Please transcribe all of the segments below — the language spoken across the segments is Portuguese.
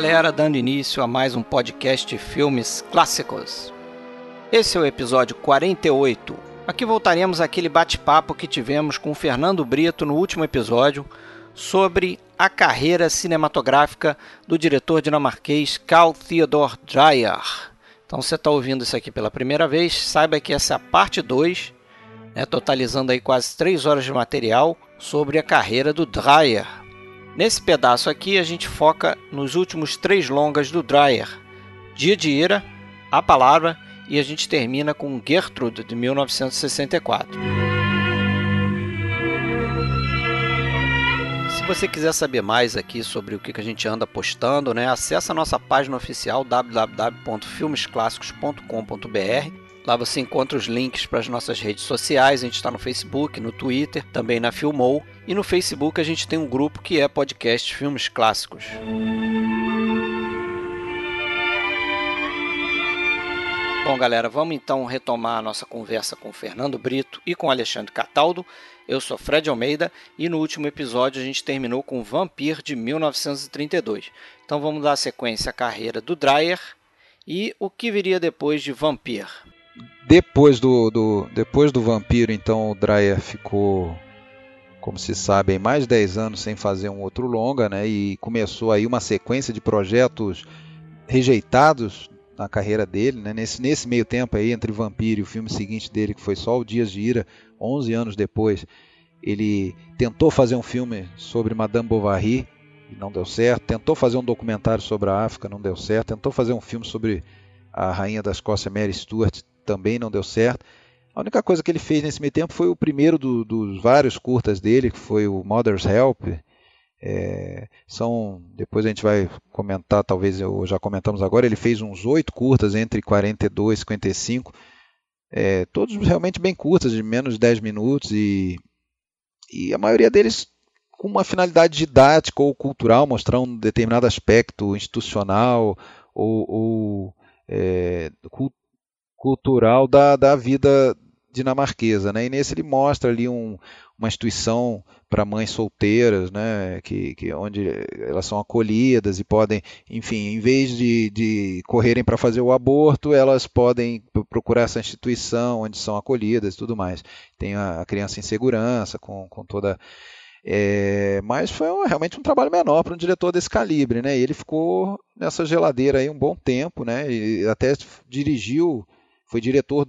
galera, dando início a mais um podcast de filmes clássicos. Esse é o episódio 48. Aqui voltaremos àquele bate-papo que tivemos com o Fernando Brito no último episódio sobre a carreira cinematográfica do diretor dinamarquês Carl Theodor Dreyer. Então, você está ouvindo isso aqui pela primeira vez, saiba que essa é a parte 2, né, totalizando aí quase 3 horas de material sobre a carreira do Dreyer. Nesse pedaço aqui, a gente foca nos últimos três longas do Dreyer, Dia de Ira, A Palavra e a gente termina com Gertrude, de 1964. Se você quiser saber mais aqui sobre o que a gente anda postando, né, acesse a nossa página oficial www.filmesclassicos.com.br. Lá você encontra os links para as nossas redes sociais. A gente está no Facebook, no Twitter, também na Filmou. E no Facebook a gente tem um grupo que é podcast Filmes Clássicos. Bom, galera, vamos então retomar a nossa conversa com Fernando Brito e com Alexandre Cataldo. Eu sou Fred Almeida e no último episódio a gente terminou com Vampir de 1932. Então vamos dar sequência à carreira do Dreyer e o que viria depois de Vampir. Depois do, do, depois do Vampiro, então o Dreyer ficou, como se sabe, mais de 10 anos sem fazer um outro longa, né? E começou aí uma sequência de projetos rejeitados na carreira dele, né? nesse, nesse meio tempo aí, entre Vampiro e o filme seguinte dele, que foi só o Dias de Ira, 11 anos depois, ele tentou fazer um filme sobre Madame Bovary e não deu certo, tentou fazer um documentário sobre a África, não deu certo, tentou fazer um filme sobre a rainha da Escócia, Mary Stuart, também não deu certo. A única coisa que ele fez nesse meio tempo foi o primeiro do, dos vários curtas dele, que foi o Mother's Help, é, são, depois a gente vai comentar, talvez eu já comentamos agora, ele fez uns oito curtas entre 42 e 55, é, todos realmente bem curtas, de menos de 10 minutos, e, e a maioria deles com uma finalidade didática ou cultural, mostrar um determinado aspecto institucional ou, ou é, cultural da, da vida dinamarquesa. Né? E nesse ele mostra ali um, uma instituição para mães solteiras, né, que, que onde elas são acolhidas e podem, enfim, em vez de, de correrem para fazer o aborto, elas podem procurar essa instituição onde são acolhidas e tudo mais. Tem a, a criança em segurança, com, com toda. É, mas foi um, realmente um trabalho menor para um diretor desse calibre, né? E ele ficou nessa geladeira aí um bom tempo, né? E até dirigiu, foi diretor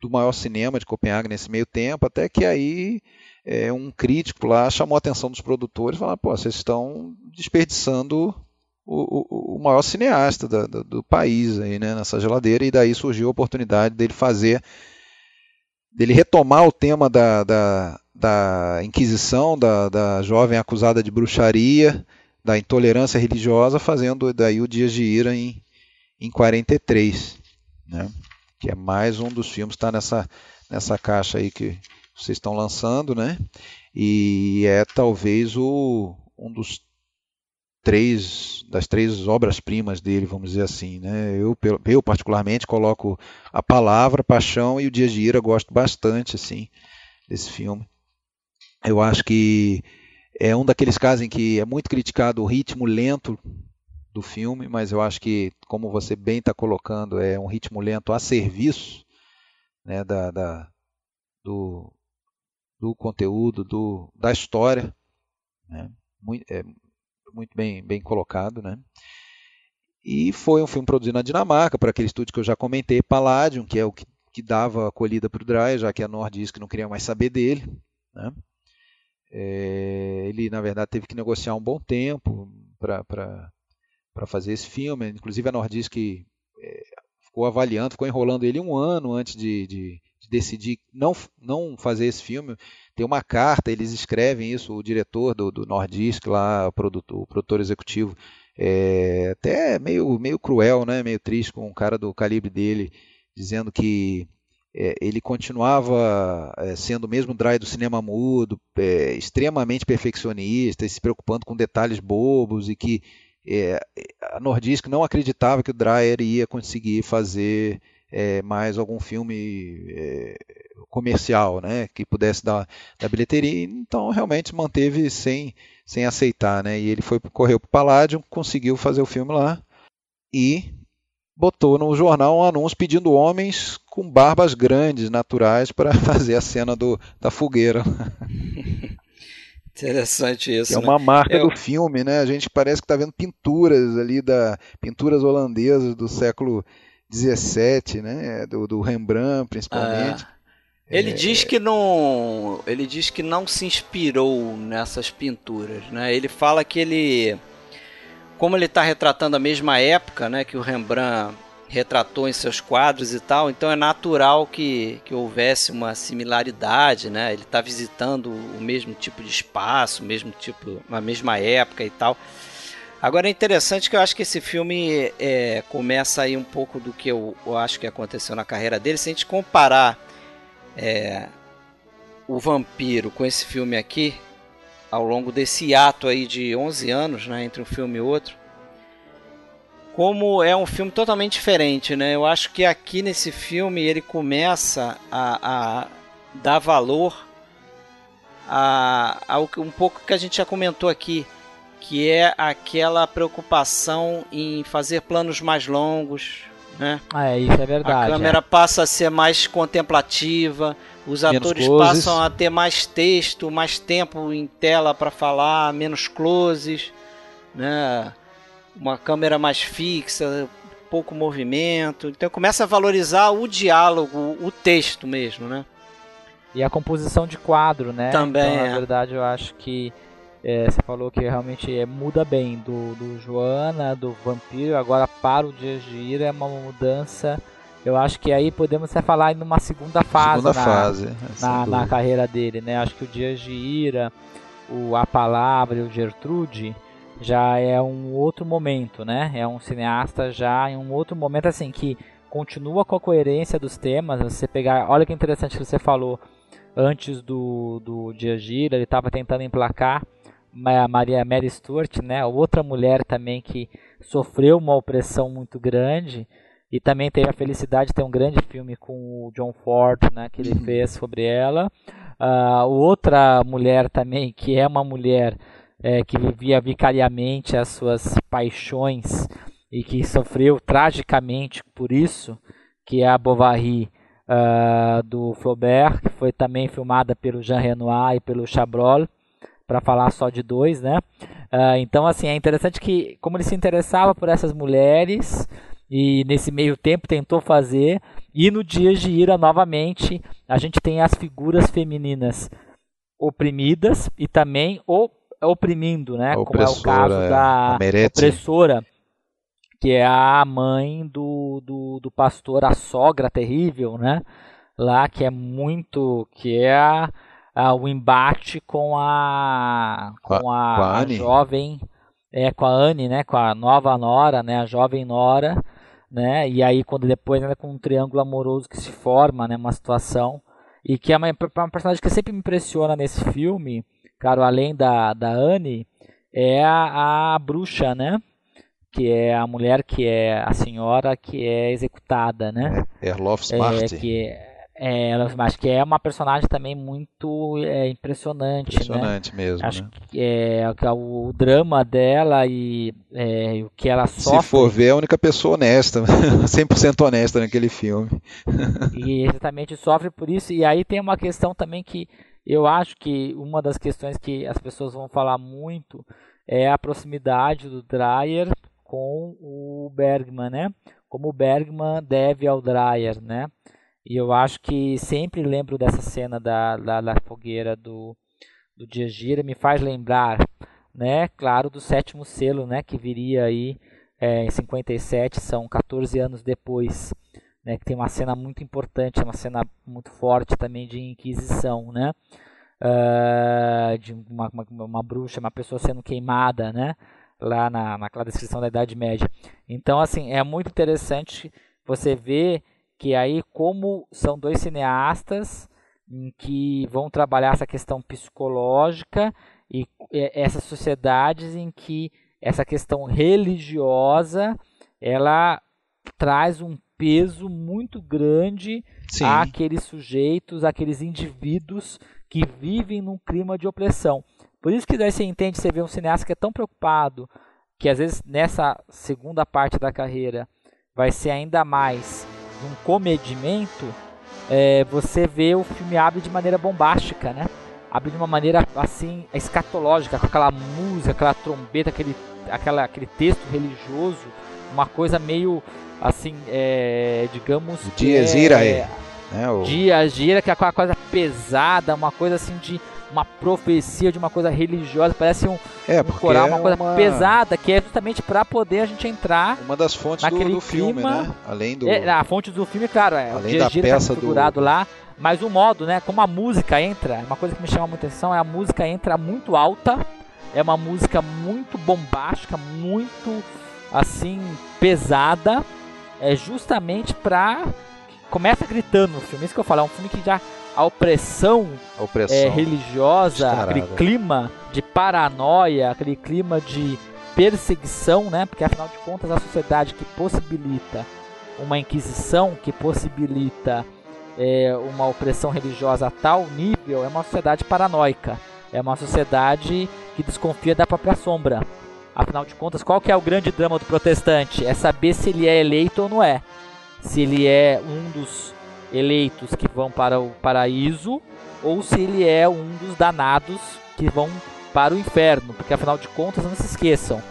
do maior cinema de Copenhague nesse meio tempo, até que aí é, um crítico lá chamou a atenção dos produtores, falando, pô, vocês estão desperdiçando o, o, o maior cineasta da, do, do, país aí, né, nessa geladeira, e daí surgiu a oportunidade dele fazer, dele retomar o tema da, da, da Inquisição, da, da jovem acusada de bruxaria, da intolerância religiosa, fazendo daí o Dias de Ira em, em 43, né? Que é mais um dos filmes está nessa, nessa caixa aí que vocês estão lançando, né? E é talvez o, um dos três das três obras-primas dele, vamos dizer assim, né? Eu, eu particularmente coloco a palavra, paixão e o Dias de Ira gosto bastante assim desse filme. Eu acho que é um daqueles casos em que é muito criticado o ritmo lento do filme, mas eu acho que, como você bem está colocando, é um ritmo lento a serviço né, da, da do, do conteúdo, do, da história. Né? Muito, é, muito bem, bem colocado. Né? E foi um filme produzido na Dinamarca, para aquele estúdio que eu já comentei, Palladium, que é o que, que dava acolhida para o Dreyer, já que a Nordisk não queria mais saber dele. Né? É, ele, na verdade, teve que negociar um bom tempo para para fazer esse filme. Inclusive a Nordisk é, ficou avaliando, ficou enrolando ele um ano antes de, de, de, decidir não, não fazer esse filme. Tem uma carta, eles escrevem isso, o diretor do, do Nordisk, lá, o produtor, o produtor executivo, é, até meio, meio cruel, né? meio triste com um cara do calibre dele, dizendo que é, ele continuava é, sendo o mesmo drive do cinema mudo, é, extremamente perfeccionista, se preocupando com detalhes bobos e que é, a Nordisk não acreditava que o Dreyer ia conseguir fazer é, mais algum filme é, comercial, né, que pudesse dar, bilheteria, então realmente manteve sem, sem aceitar, né? E ele foi correu para o Palladium, conseguiu fazer o filme lá e botou no jornal um anúncio pedindo homens com barbas grandes, naturais, para fazer a cena do, da fogueira. Interessante isso. é né? uma marca Eu- do filme, né? A gente parece que está vendo pinturas ali da pinturas holandesas do século XVII, né? Do, do Rembrandt, principalmente. Ah, Ele diz que não, ele diz que não se inspirou nessas pinturas, né? Ele fala que ele, como ele está retratando a mesma época, né, que o Rembrandt retratou em seus quadros e tal, então é natural que, que houvesse uma similaridade, né? Ele está visitando o mesmo tipo de espaço, o mesmo tipo, a mesma época e tal. Agora é interessante que eu acho que esse filme é, começa aí um pouco do que eu, eu acho que aconteceu na carreira dele. Se a gente comparar é, o vampiro com esse filme aqui, ao longo desse ato aí de 11 anos, né, entre um filme e outro, como é um filme totalmente diferente, né? Eu acho que aqui nesse filme ele começa a, a dar valor a, ao que- um pouco que a gente já comentou aqui, que é aquela preocupação em fazer planos mais longos, né? Ah, é, isso é verdade. A câmera passa a ser mais contemplativa, os Menos atores closes. passam a ter mais texto, mais tempo em tela para falar, menos closes, né? Uma câmera mais fixa, pouco movimento. Então começa a valorizar o diálogo, o texto mesmo, né? E a composição de quadro, né? Também, Então, é. na verdade, eu acho que é, você falou que realmente é, muda bem do, do Joana, do Vampiro, agora para o Dias de Ira é uma mudança. Eu acho que aí podemos até falar em uma segunda fase, Segunda na, fase. sem na, na carreira dele, né? Acho que o Dias de Ira, o A Palavra e o Gertrude já é um outro momento, né? É um cineasta já em um outro momento assim que continua com a coerência dos temas. Você pegar, olha que interessante que você falou antes do do Dias de Ira, ele estava tentando emplacar a Maria Mary Stuart, né? Outra mulher também que sofreu uma opressão muito grande e também teve a felicidade de ter um grande filme com o John Ford, né, que ele Uhum. fez sobre ela. Ah, outra mulher também, que é uma mulher é, que vivia vicariamente as suas paixões e que sofreu tragicamente por isso, que é a Bovary ah, do Flaubert, que foi também filmada pelo Jean Renoir e pelo Chabrol, para falar só de dois, né? Ah, então, assim, é interessante que, como ele se interessava por essas mulheres, e nesse meio tempo tentou fazer, e no Dias de Ira, novamente, a gente tem as figuras femininas oprimidas e também o, oprimindo, né? Como é o caso é, da opressora, que é a mãe do, do, do pastor, a sogra terrível, né? Lá que é muito. que é a, a- o embate com a. com a, com a a jovem. É, com a Anne, né? Com a nova Nora, né? A jovem Nora, né? E aí quando depois ainda com um triângulo amoroso que se forma, né? Uma situação. E que é uma, uma personagem que sempre me impressiona nesse filme, claro, além da, da Anne, é a, a bruxa, né? Que é a mulher que é a senhora que é executada, né? Erlof É, Smart. que é, ela, mas que é uma personagem também muito é, impressionante, né? Impressionante mesmo. Acho né? que é, que é o, o drama dela e é, o que ela Se sofre. for ver, é a única pessoa honesta, 100% honesta naquele filme. E exatamente sofre por isso. E aí tem uma questão também que eu acho que uma das questões que as pessoas vão falar muito é a proximidade do Dreyer com o Bergman, né? Como o Bergman deve ao Dreyer, né? E eu acho que sempre lembro dessa cena da, da, da fogueira do, do Dias Gira, me faz lembrar, né? Claro, do sétimo selo, né? Que viria aí é, em 57, são 14 anos depois né, que tem uma cena muito importante, uma cena muito forte também de inquisição, né? Ah, de uma, uma, uma bruxa, uma pessoa sendo queimada, né? Lá na, naquela descrição da Idade Média. Então, assim, é muito interessante você ver que aí como são dois cineastas que vão trabalhar essa questão psicológica e essas sociedades em que essa questão religiosa ela traz um peso muito grande Sim. àqueles sujeitos, àqueles indivíduos que vivem num clima de opressão. Por isso que daí você entende, você vê um cineasta que é tão preocupado, que às vezes nessa segunda parte da carreira vai ser ainda mais um comedimento, é, você vê o filme abre de maneira bombástica, né? Abre de uma maneira assim escatológica, com aquela música, aquela trombeta, aquele, aquela, aquele texto religioso, uma coisa meio assim, é, digamos. Dias é, Irae. Né, o... Que é uma coisa pesada, uma coisa assim de uma profecia de uma coisa religiosa, parece um, é, um coral, uma é coisa uma... pesada, que é justamente para poder a gente entrar. Uma das fontes naquele do, do clima, filme, né? Além do. É, a fonte do filme, claro, é Além o da gira peça tá do... lá. Mas o modo, né? Como a música entra, uma coisa que me chama muita atenção é a música entra muito alta, é uma música muito bombástica, muito assim pesada, é justamente pra começa gritando no filme. Isso que eu falo, é um filme que já a opressão, a opressão é, religiosa, aquele clima de paranoia, aquele clima de perseguição, né? Porque afinal de contas a sociedade que possibilita uma inquisição, que possibilita é, uma opressão religiosa a tal nível, é uma sociedade paranoica. É uma sociedade que desconfia da própria sombra. Afinal de contas, qual que é o grande drama do protestante? É saber se ele é eleito ou não é. Se ele é um dos eleitos que vão para o paraíso ou se ele é um dos danados que vão para o inferno, porque afinal de contas, não se esqueçam,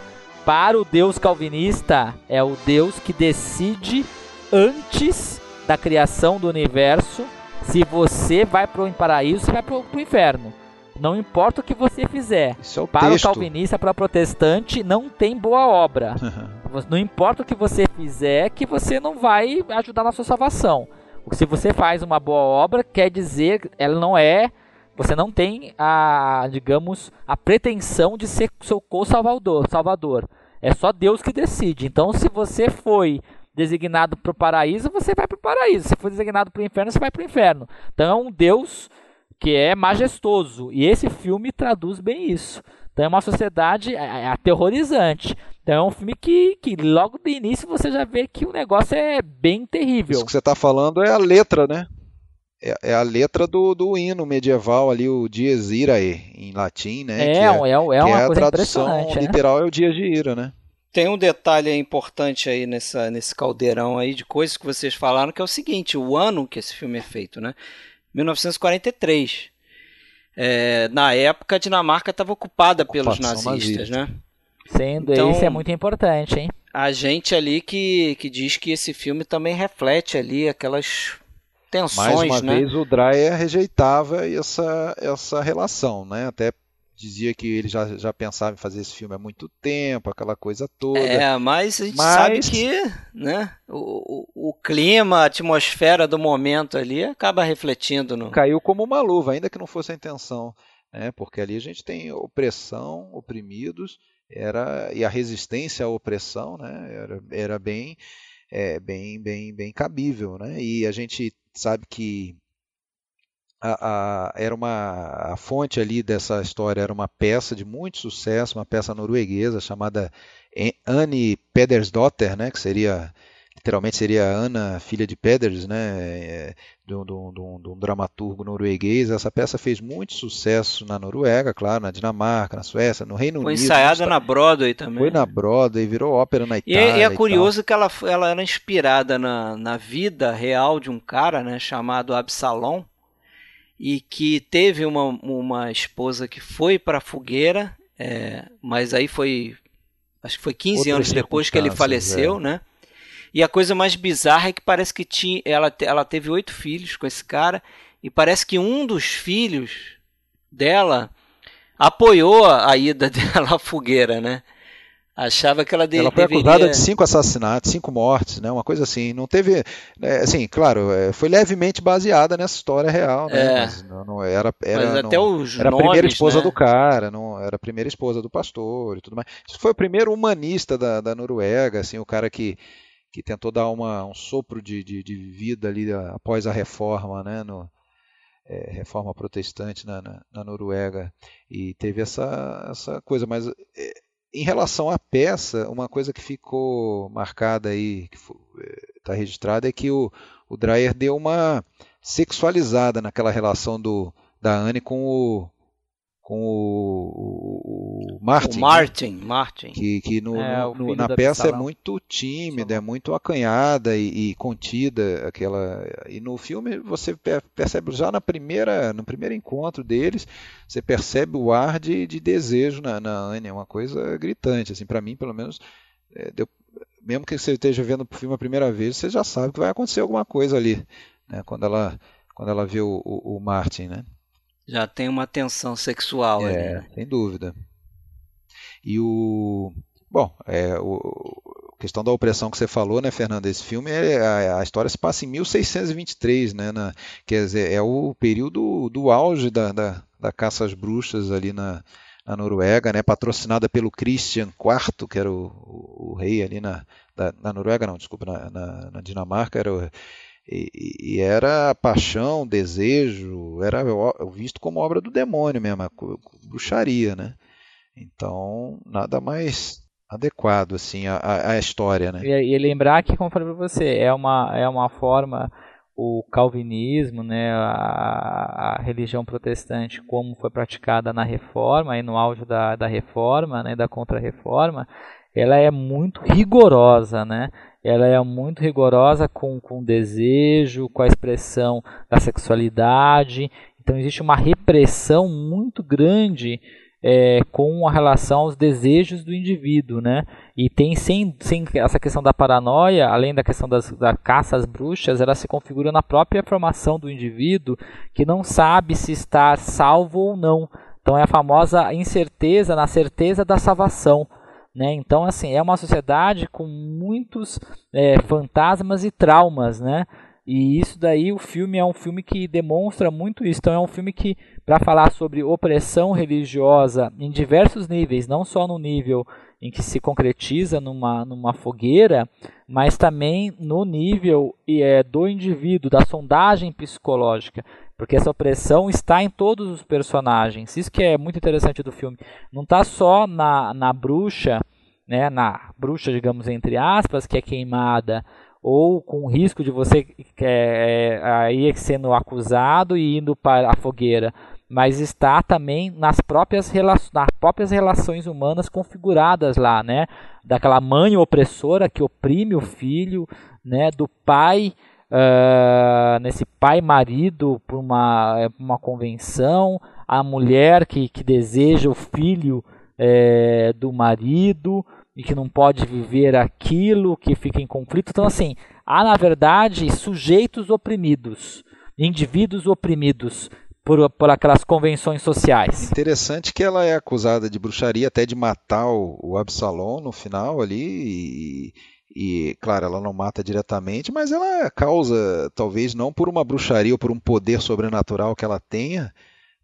para o Deus calvinista é o Deus que decide antes da criação do universo se você vai para o paraíso, se vai para o inferno. Não importa o que você fizer. É para texto. o calvinista, para o protestante, não tem boa obra. não importa o que você fizer, que você não vai ajudar na sua salvação. Se você faz uma boa obra, quer dizer, ela não é, você não tem a, digamos, a pretensão de ser seu co-salvador, salvador. É só Deus que decide. Então, se você foi designado para o paraíso, você vai para o paraíso. Se for designado para o inferno, você vai para o inferno. Então, é um Deus que é majestoso. E esse filme traduz bem isso. Então é uma sociedade é, é aterrorizante. Então é um filme que, que logo do início você já vê que o negócio é bem terrível. Isso que você está falando é a letra, né? É, é, a letra do, do hino medieval ali, o Dies Irae, em latim, né? É, que é, é, é uma é coisa a tradução né? literal é o Dias de Ira, né? Tem um detalhe importante aí nessa, nesse caldeirão aí de coisas que vocês falaram, que é o seguinte, o ano que esse filme é feito, né? 1943. É, na época, a Dinamarca estava ocupada pelos nazistas, nazista. né? Sendo então, isso é muito importante, hein? A gente ali que, que diz que esse filme também reflete ali aquelas tensões, Mais uma né? vez o Dreyer rejeitava essa, essa relação, né? Até dizia que ele já, já pensava em fazer esse filme há muito tempo, aquela coisa toda. É, mas a gente mas... sabe que né, o, o, o, clima, a atmosfera do momento ali acaba refletindo no. Caiu como uma luva, ainda que não fosse a intenção. Né, porque ali a gente tem opressão, oprimidos, era e a resistência à opressão né, era, era bem, é, bem, bem, bem cabível. Né, e a gente sabe que a, a, era uma a fonte ali dessa história era uma peça de muito sucesso, uma peça norueguesa chamada Anne Pedersdotter, né, que seria literalmente seria Ana, filha de Peders, né, é, de um, de, um, de um, dramaturgo norueguês. Essa peça fez muito sucesso na Noruega, claro, na Dinamarca, na Suécia, no Reino Foi Unido. Foi ensaiada na Broadway também. Foi na Broadway, virou ópera na Itália. E, é, e é curioso que ela, ela era inspirada na, na vida real de um cara, né, chamado Absalom, e que teve uma, uma esposa que foi para a fogueira, é, mas aí foi, acho que foi 15 Outras anos depois que ele faleceu, é. né? E a coisa mais bizarra é que parece que tinha, ela, ela teve oito filhos com esse cara, e parece que um dos filhos dela apoiou a ida dela à fogueira, né? Achava que ela, de, ela foi deveria... acusada de cinco assassinatos, cinco mortes, né? Uma coisa assim. Não teve, é, assim, claro, é, foi levemente baseada nessa história real, né? É. Mas não, não era, era, Mas não, até os era nomes, a primeira esposa né? do cara, não era a primeira esposa do pastor e tudo mais. Isso foi o primeiro humanista da, da Noruega, assim, o cara que que tentou dar uma, um sopro de, de, de vida ali após a reforma, né? No, é, reforma protestante na, na, na, Noruega e teve essa, essa coisa, mas é, em relação à peça, uma coisa que ficou marcada aí, que está eh, registrada, é que o, o Dreyer deu uma sexualizada naquela relação do, da Anne com o, com o, o, Martin. O Martin, né? Martin. Que, que no, é, no, na peça é muito tímida, é muito acanhada e, e, contida. aquela E no filme você percebe já na primeira, no primeiro encontro deles, você percebe o ar de, de desejo na, na Anne, é uma coisa gritante. Assim, para mim, pelo menos, é, deu, mesmo que você esteja vendo o filme a primeira vez, você já sabe que vai acontecer alguma coisa ali, né? quando, ela, quando ela vê o, o, o Martin. Né? Já tem uma tensão sexual é, ali. Né? Sem dúvida. E o. Bom, é, o, a questão da opressão que você falou, né, Fernando? Esse filme, é, a, a história se passa em 1623, né? Na, quer dizer, é o período do auge da, da, da caça às bruxas ali na, na Noruega, né? Patrocinada pelo Christian IV, que era o, o, o rei ali na, da, na Noruega, não, desculpa, na, na, na Dinamarca, era o, e, e, era paixão, desejo, era visto como obra do demônio mesmo, bruxaria, né? Então, nada mais adequado assim à, à história, né? E, e, lembrar que, como falei para você, é uma, é uma forma o calvinismo, né, a, a, religião protestante como foi praticada na reforma, aí no auge da, da reforma, né, da contra-reforma, ela é muito rigorosa, né? ela é muito rigorosa com, com o desejo, com a expressão da sexualidade. Então existe uma repressão muito grande é, com a relação aos desejos do indivíduo, né? E tem sem, sem essa questão da paranoia, além da questão das, da caça às bruxas, ela se configura na própria formação do indivíduo que não sabe se está salvo ou não. Então é a famosa incerteza na certeza da salvação. Né? Então, assim, é uma sociedade com muitos é, fantasmas e traumas, né? E isso daí, o filme é um filme que demonstra muito isso. Então, é um filme que, para falar sobre opressão religiosa em diversos níveis, não só no nível em que se concretiza numa, numa fogueira, mas também no nível é, do indivíduo, da sondagem psicológica. Porque essa opressão está em todos os personagens. Isso que é muito interessante do filme. Não está só na, na bruxa, né, na bruxa, digamos, entre aspas, que é queimada, ou com risco de você é, aí sendo acusado e indo para a fogueira. Mas está também nas próprias, nas próprias relações humanas configuradas lá, né? Daquela mãe opressora que oprime o filho, né? Do pai uh, nesse pai marido por uma, é, uma convenção, a mulher que, que deseja o filho é, do marido e que não pode viver aquilo, que fica em conflito. Então, assim, há na verdade sujeitos oprimidos, indivíduos oprimidos por, por aquelas convenções sociais. Interessante que ela é acusada de bruxaria, até de matar o, o Absalom no final ali. E e, claro, ela não mata diretamente, mas ela causa, talvez não por uma bruxaria ou por um poder sobrenatural que ela tenha,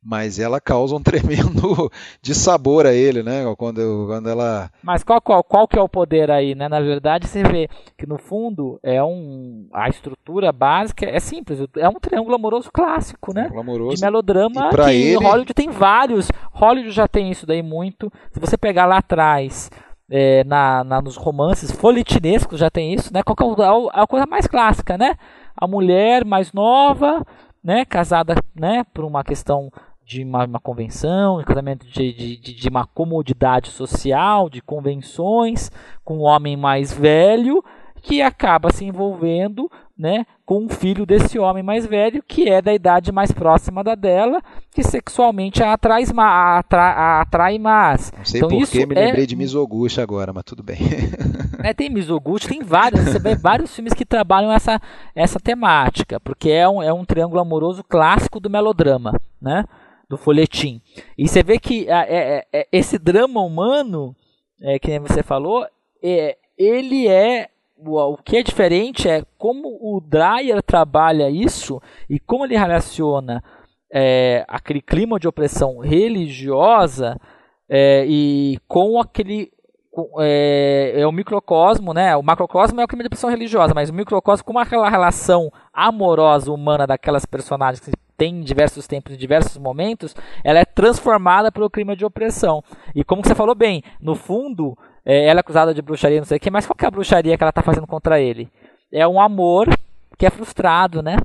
mas ela causa um tremendo de sabor a ele, né? Quando, quando ela. Mas qual, qual, qual que é o poder aí, né? Na verdade, você vê que no fundo é um. A estrutura básica é simples, é um triângulo amoroso clássico, né? Amoroso. De melodrama que ele... Hollywood tem vários. Hollywood já tem isso daí muito. Se você pegar lá atrás é, na, na, nos romances folhetinescos já tem isso, né? Qual é, é, a coisa mais clássica, né? A mulher mais nova, né? Casada, né? Por uma questão de uma, uma convenção, de casamento de, de, de, uma comodidade social, de convenções, com um homem mais velho que acaba se envolvendo né, com um filho desse homem mais velho, que é da idade mais próxima da dela, que sexualmente a atrai, a atrai, a atrai mais. Não sei então, por me é... lembrei de Mizoguchi agora, mas tudo bem. é, tem Mizoguchi, tem vários, você vê vários filmes que trabalham essa, essa temática, porque é um, é um triângulo amoroso clássico do melodrama, né, do folhetim. E você vê que é, é, é esse drama humano, é, que nem você falou, é, ele é o que é diferente é como o Dreyer trabalha isso e como ele relaciona é, aquele clima de opressão religiosa e com aquele é, é, o microcosmo, né? O macrocosmo é o clima de opressão religiosa, mas o microcosmo com aquela relação amorosa humana daquelas personagens que tem em diversos tempos, em diversos momentos, ela é transformada pelo clima de opressão. E como você falou bem, no fundo, é, ela é acusada de bruxaria, não sei o que, mas qual que é a bruxaria que ela está fazendo contra ele? É um amor que é frustrado, né?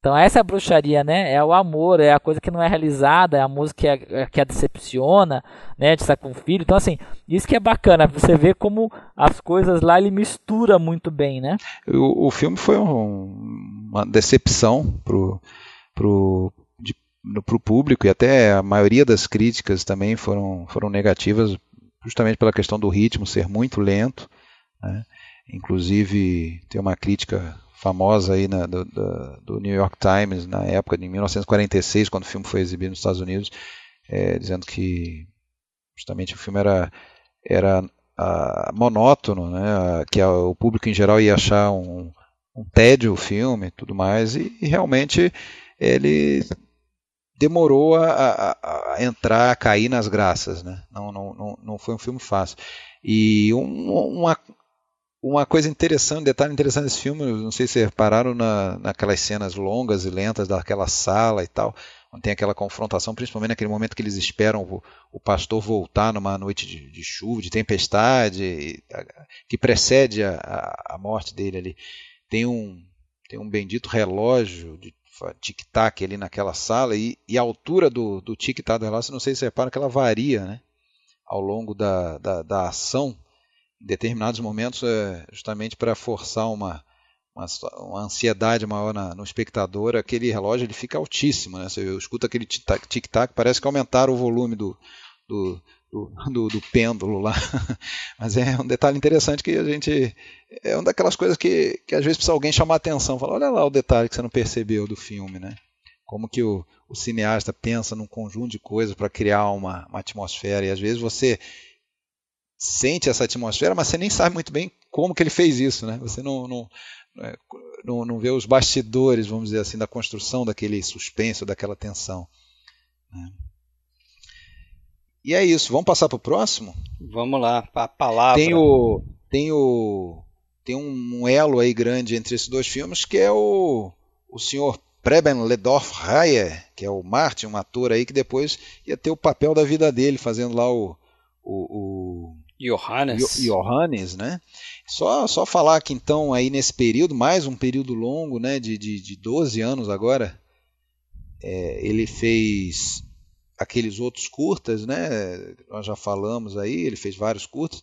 Então essa é a bruxaria, né? É o amor, é a coisa que não é realizada, é a música que, é, que a decepciona, né? De estar com o filho. Então assim, isso que é bacana, você vê como as coisas lá ele mistura muito bem, né? O, o filme foi um, uma decepção pro, pro, de, pro público e até a maioria das críticas também foram, foram negativas justamente pela questão do ritmo ser muito lento, né? Inclusive tem uma crítica famosa aí na, do, do, New York Times na época de 1946, quando o filme foi exibido nos Estados Unidos, é, dizendo que justamente o filme era, era a, monótono, né, que a, o público em geral ia achar um, um tédio o filme tudo mais, e, e realmente ele demorou a, a, a, entrar, a cair nas graças, né? Não, não, não, não foi um filme fácil. E um, uma, uma coisa interessante, um detalhe interessante desse filme, não sei se vocês repararam na, naquelas cenas longas e lentas daquela sala e tal, onde tem aquela confrontação, principalmente naquele momento que eles esperam o, o pastor voltar numa noite de, de chuva, de tempestade, que precede a, a, morte dele ali. Tem um, tem um bendito relógio de tic-tac ali naquela sala e, e, a altura do, do tic-tac do relógio, não sei se vocês reparam que ela varia né, ao longo da, da, da ação em determinados momentos é justamente para forçar uma, uma, uma, ansiedade maior na, no espectador, aquele relógio ele fica altíssimo. Né? Você escuta aquele tic-tac, parece que aumentaram o volume do, do, do, do, do pêndulo lá. Mas é um detalhe interessante que a gente. É uma daquelas coisas que, que às vezes precisa alguém chamar atenção. Falar, olha lá o detalhe que você não percebeu do filme. Né? Como que o, o cineasta pensa num conjunto de coisas para criar uma, uma atmosfera. E às vezes você sente essa atmosfera, mas você nem sabe muito bem como que ele fez isso, né? Você não, não, é, não, não vê os bastidores, vamos dizer assim, da construção daquele suspense, daquela tensão. Né? E é isso. Vamos passar para o próximo? Vamos lá, a palavra. Tem o, tem o, tem um elo aí grande entre esses dois filmes que é o, o senhor Preben Ledorf Reyer, que é o Martin, um ator aí que depois ia ter o papel da vida dele, fazendo lá o, o, o Johannes. Johannes, né? Só, só falar que então aí nesse período, mais um período longo, né, de, de, de 12 anos agora, é, ele fez aqueles outros curtas, né? Nós já falamos aí, ele fez vários curtas.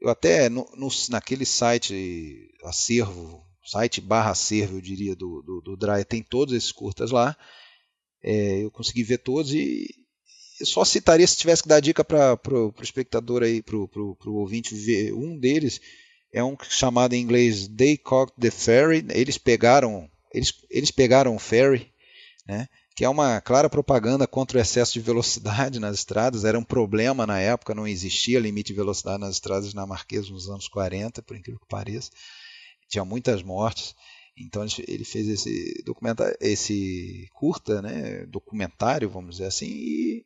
Eu até no, no naquele site acervo, site barra acervo, eu diria, do, do, do Dry, tem todos esses curtas lá. É, eu consegui ver todos e eu só citaria se tivesse que dar dica para o espectador aí, para o ouvinte ver um deles. É um chamado em inglês They Caught the Ferry. Eles pegaram, eles, eles pegaram o ferry, né? Que é uma clara propaganda contra o excesso de velocidade nas estradas. Era um problema na época, não existia limite de velocidade nas estradas dinamarquesas nos anos 40, por incrível que pareça. Tinha muitas mortes. Então ele fez esse documentário, esse curta, né, documentário, vamos dizer assim, e,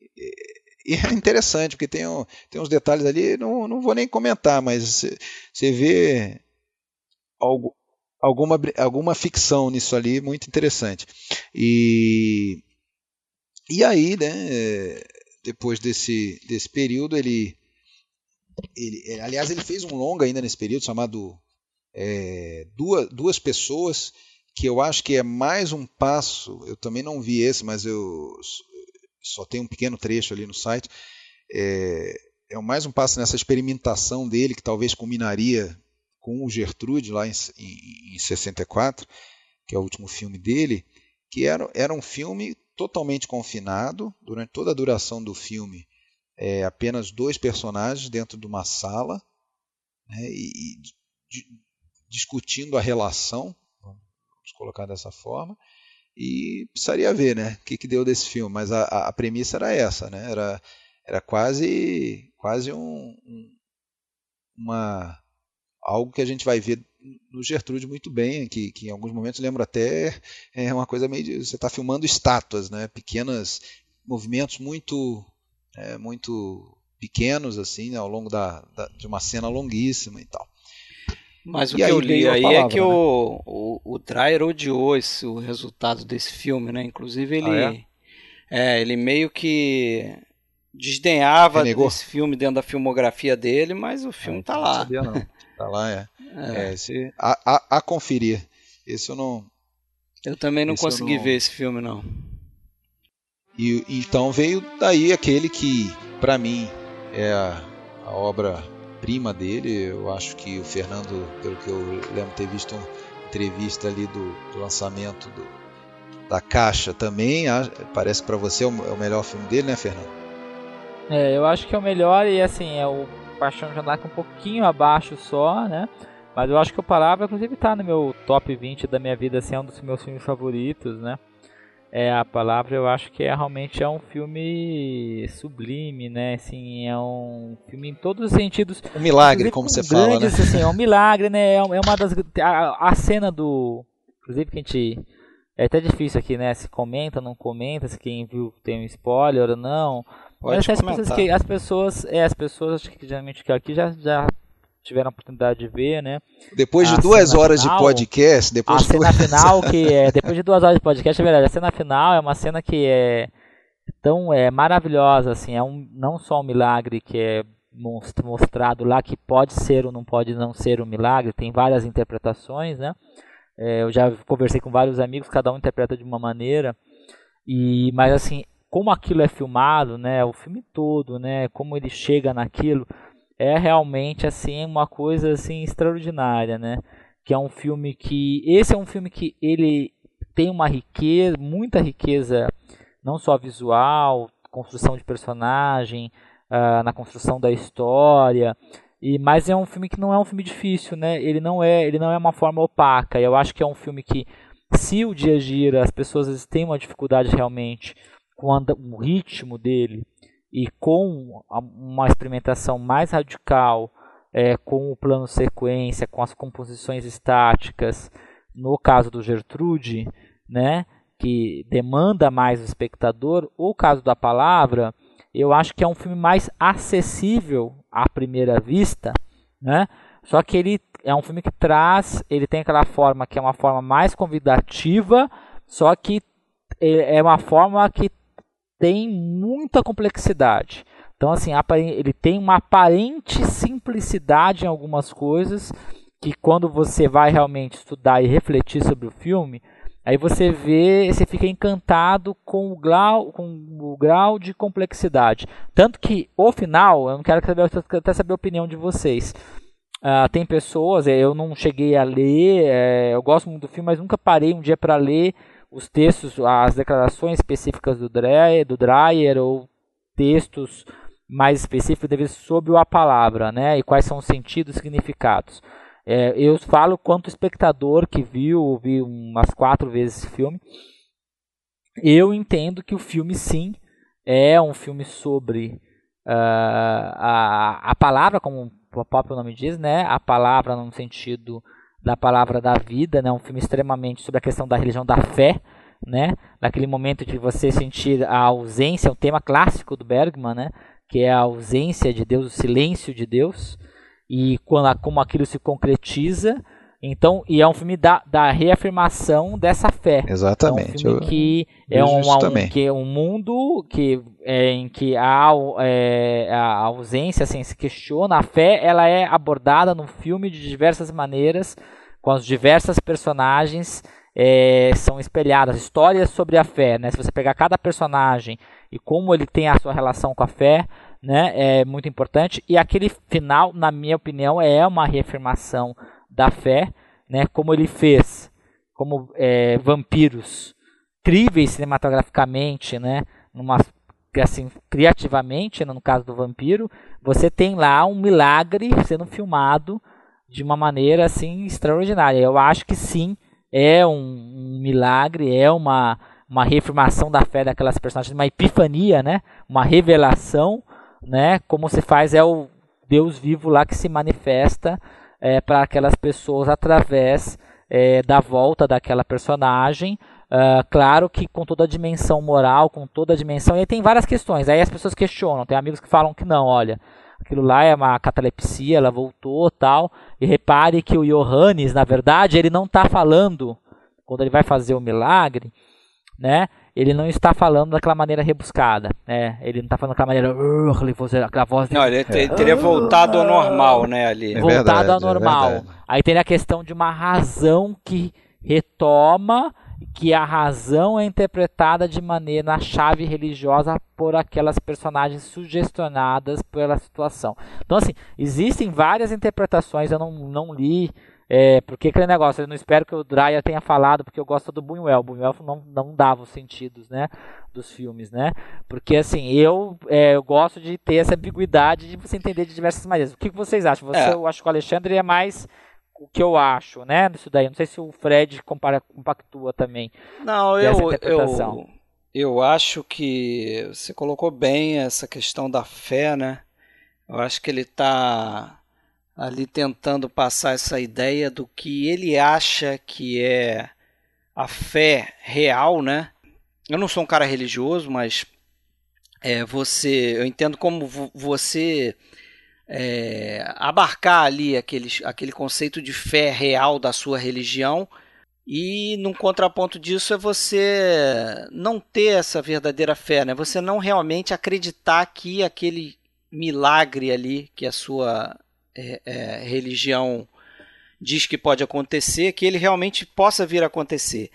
e é interessante porque tem, um, tem uns detalhes ali, não, não vou nem comentar, mas você vê algo, alguma, alguma ficção nisso ali muito interessante. E, e aí, né, depois desse, desse período, ele, ele, aliás, ele fez um longa ainda nesse período chamado é, duas, duas pessoas que eu acho que é mais um passo. Eu também não vi esse, mas eu só tenho um pequeno trecho ali no site. É, é mais um passo nessa experimentação dele que talvez culminaria com o Gertrude lá em, em, em 64, que é o último filme dele, que era, era um filme totalmente confinado durante toda a duração do filme. É, apenas dois personagens dentro de uma sala né, e, e discutindo a relação, vamos colocar dessa forma, e precisaria ver né, o que, que deu desse filme, mas a, a premissa era essa, né, era, era quase, quase um, um, uma, algo que a gente vai ver no Gertrude muito bem, que, que em alguns momentos lembra até é uma coisa meio de, você está filmando estátuas, né, pequenas movimentos muito é, muito pequenos assim né, ao longo da, da, de uma cena longuíssima e tal. Mas o e que eu li aí palavra, é que né? o, o, o Dreyer odiou esse, o resultado desse filme, né? Inclusive ele. Ah, é? é? ele meio que desdenhava Renegou. desse filme dentro da filmografia dele, mas o filme está lá. Não sabia, não. Tá lá, é. é. é esse, a, a, a, conferir. Esse eu não, Eu também não consegui não... ver esse filme, não. E então veio daí aquele que, para mim, é a, a obra-prima dele. Eu acho que o Fernando, pelo que eu lembro ter visto uma entrevista ali do, do lançamento do, da Caixa também, parece que para você é o, é o melhor filme dele, né, Fernando? É, eu acho que é o melhor e assim, é o Paixão de Jandaca um pouquinho abaixo só, né? Mas eu acho que o Palavra, inclusive, tá no meu top 20 da minha vida, assim, é um dos meus filmes favoritos, né? É, a palavra eu acho que é realmente é um filme sublime, né? Assim, é um filme em todos os sentidos. Um milagre, como você fala, né? Assim, é um milagre, né? É, é uma das a, a, cena do, inclusive que a gente é até difícil aqui, né? Se comenta, não comenta, se quem viu tem um spoiler ou não. Pode Mas as pessoas que as pessoas, é, as pessoas acho que geralmente que aqui já já tiveram a oportunidade de ver, né? Depois de duas horas final, de podcast, depois a cena duas... final que é depois de duas horas de podcast, é verdade. A cena final é uma cena que é tão é maravilhosa, assim, é um não só um milagre que é mostrado lá que pode ser ou não pode não ser um milagre, tem várias interpretações, né? É, eu já conversei com vários amigos, cada um interpreta de uma maneira. E mas assim, como aquilo é filmado, né, o filme todo, né, como ele chega naquilo, é realmente assim uma coisa assim extraordinária, né? Que é um filme que esse é um filme que ele tem uma riqueza, muita riqueza, não só visual, construção de personagem, uh, na construção da história, e mas é um filme que não é um filme difícil, né? Ele não é, ele não é uma forma opaca. Eu acho que é um filme que se o dia gira, as pessoas têm uma dificuldade realmente com o ritmo dele, e com uma experimentação mais radical, é, com o plano sequência, com as composições estáticas, no caso do Gertrude, né, que demanda mais o espectador, o caso da palavra, eu acho que é um filme mais acessível à primeira vista, né? Só que ele é um filme que traz, ele tem aquela forma que é uma forma mais convidativa, só que é, é uma forma que tem muita complexidade. Então, assim, ele tem uma aparente simplicidade em algumas coisas que quando você vai realmente estudar e refletir sobre o filme, aí você vê, você fica encantado com o grau, com o grau de complexidade. Tanto que o final, eu não quero saber, até saber a opinião de vocês. Uh, tem pessoas, é, eu não cheguei a ler, é, eu gosto muito do filme, mas nunca parei um dia para ler os textos, as declarações específicas do Dreyer, do Dreyer ou textos mais específicos sobre a palavra, né? E quais são os sentidos significados. É, eu falo quanto espectador que viu, vi umas quatro vezes esse filme. Eu entendo que o filme sim é um filme sobre uh, a, a palavra, como o próprio nome diz, né? A palavra no sentido da palavra da vida, né? Um filme extremamente sobre a questão da religião da fé, né? Naquele momento de você sentir a ausência, um tema clássico do Bergman, né? Que é a ausência de Deus, o silêncio de Deus e quando, como aquilo se concretiza. Então, e é um filme da, da reafirmação dessa fé. Exatamente. É um filme que é um, um, que é um mundo que, é, em que a, é, a ausência assim, se questiona, a fé ela é abordada no filme de diversas maneiras, com as diversas personagens é, são espelhadas, histórias sobre a fé. Né? Se você pegar cada personagem e como ele tem a sua relação com a fé, né, é muito importante. E aquele final, na minha opinião, é uma reafirmação da fé, né, como ele fez, como é, vampiros críveis cinematograficamente, né, numa, assim, criativamente, no caso do vampiro, você tem lá um milagre sendo filmado de uma maneira assim extraordinária. Eu acho que sim, é um, um milagre, é uma, uma reafirmação da fé daquelas personagens, uma epifania, né, uma revelação, né, como se faz é o Deus vivo lá que se manifesta é, para aquelas pessoas através é, da volta daquela personagem. Uh, claro que com toda a dimensão moral, com toda a dimensão. E aí tem várias questões. Aí as pessoas questionam. Tem amigos que falam que não, olha, aquilo lá é uma catalepsia, ela voltou tal. E repare que o Johannes, na verdade, ele não está falando, quando ele vai fazer o milagre, né? Ele não está falando daquela maneira rebuscada, né? Ele não está falando daquela maneira, uh, aquela voz. Não, ele teria voltado ao normal, né, ali. É voltado verdade, ao é normal. É Aí teria a questão de uma razão que retoma que a razão é interpretada de maneira na chave religiosa por aquelas personagens sugestionadas pela situação. Então, assim, existem várias interpretações, eu não, não li é, porque aquele negócio, eu não espero que o Dreyer tenha falado, porque eu gosto do Buñuel. O Buñuel não, não dava os sentidos, né? Dos filmes, né? Porque, assim, eu, é, eu gosto de ter essa ambiguidade de você entender de diversas maneiras. O que, que vocês acham? Você, é. Eu acho que o Alexandre é mais o que eu acho, né? Isso daí. Não sei se o Fred compara, compactua também. Não, eu, eu, eu acho que você colocou bem essa questão da fé, né? Eu acho que ele está ali tentando passar essa ideia do que ele acha que é a fé real, né? Eu não sou um cara religioso, mas é, você, eu entendo como você é, abarcar ali aquele, aquele conceito de fé real da sua religião e num contraponto disso é você não ter essa verdadeira fé, né? Você não realmente acreditar que aquele milagre ali que a sua é, é, religião diz que pode acontecer, que ele realmente possa vir a acontecer.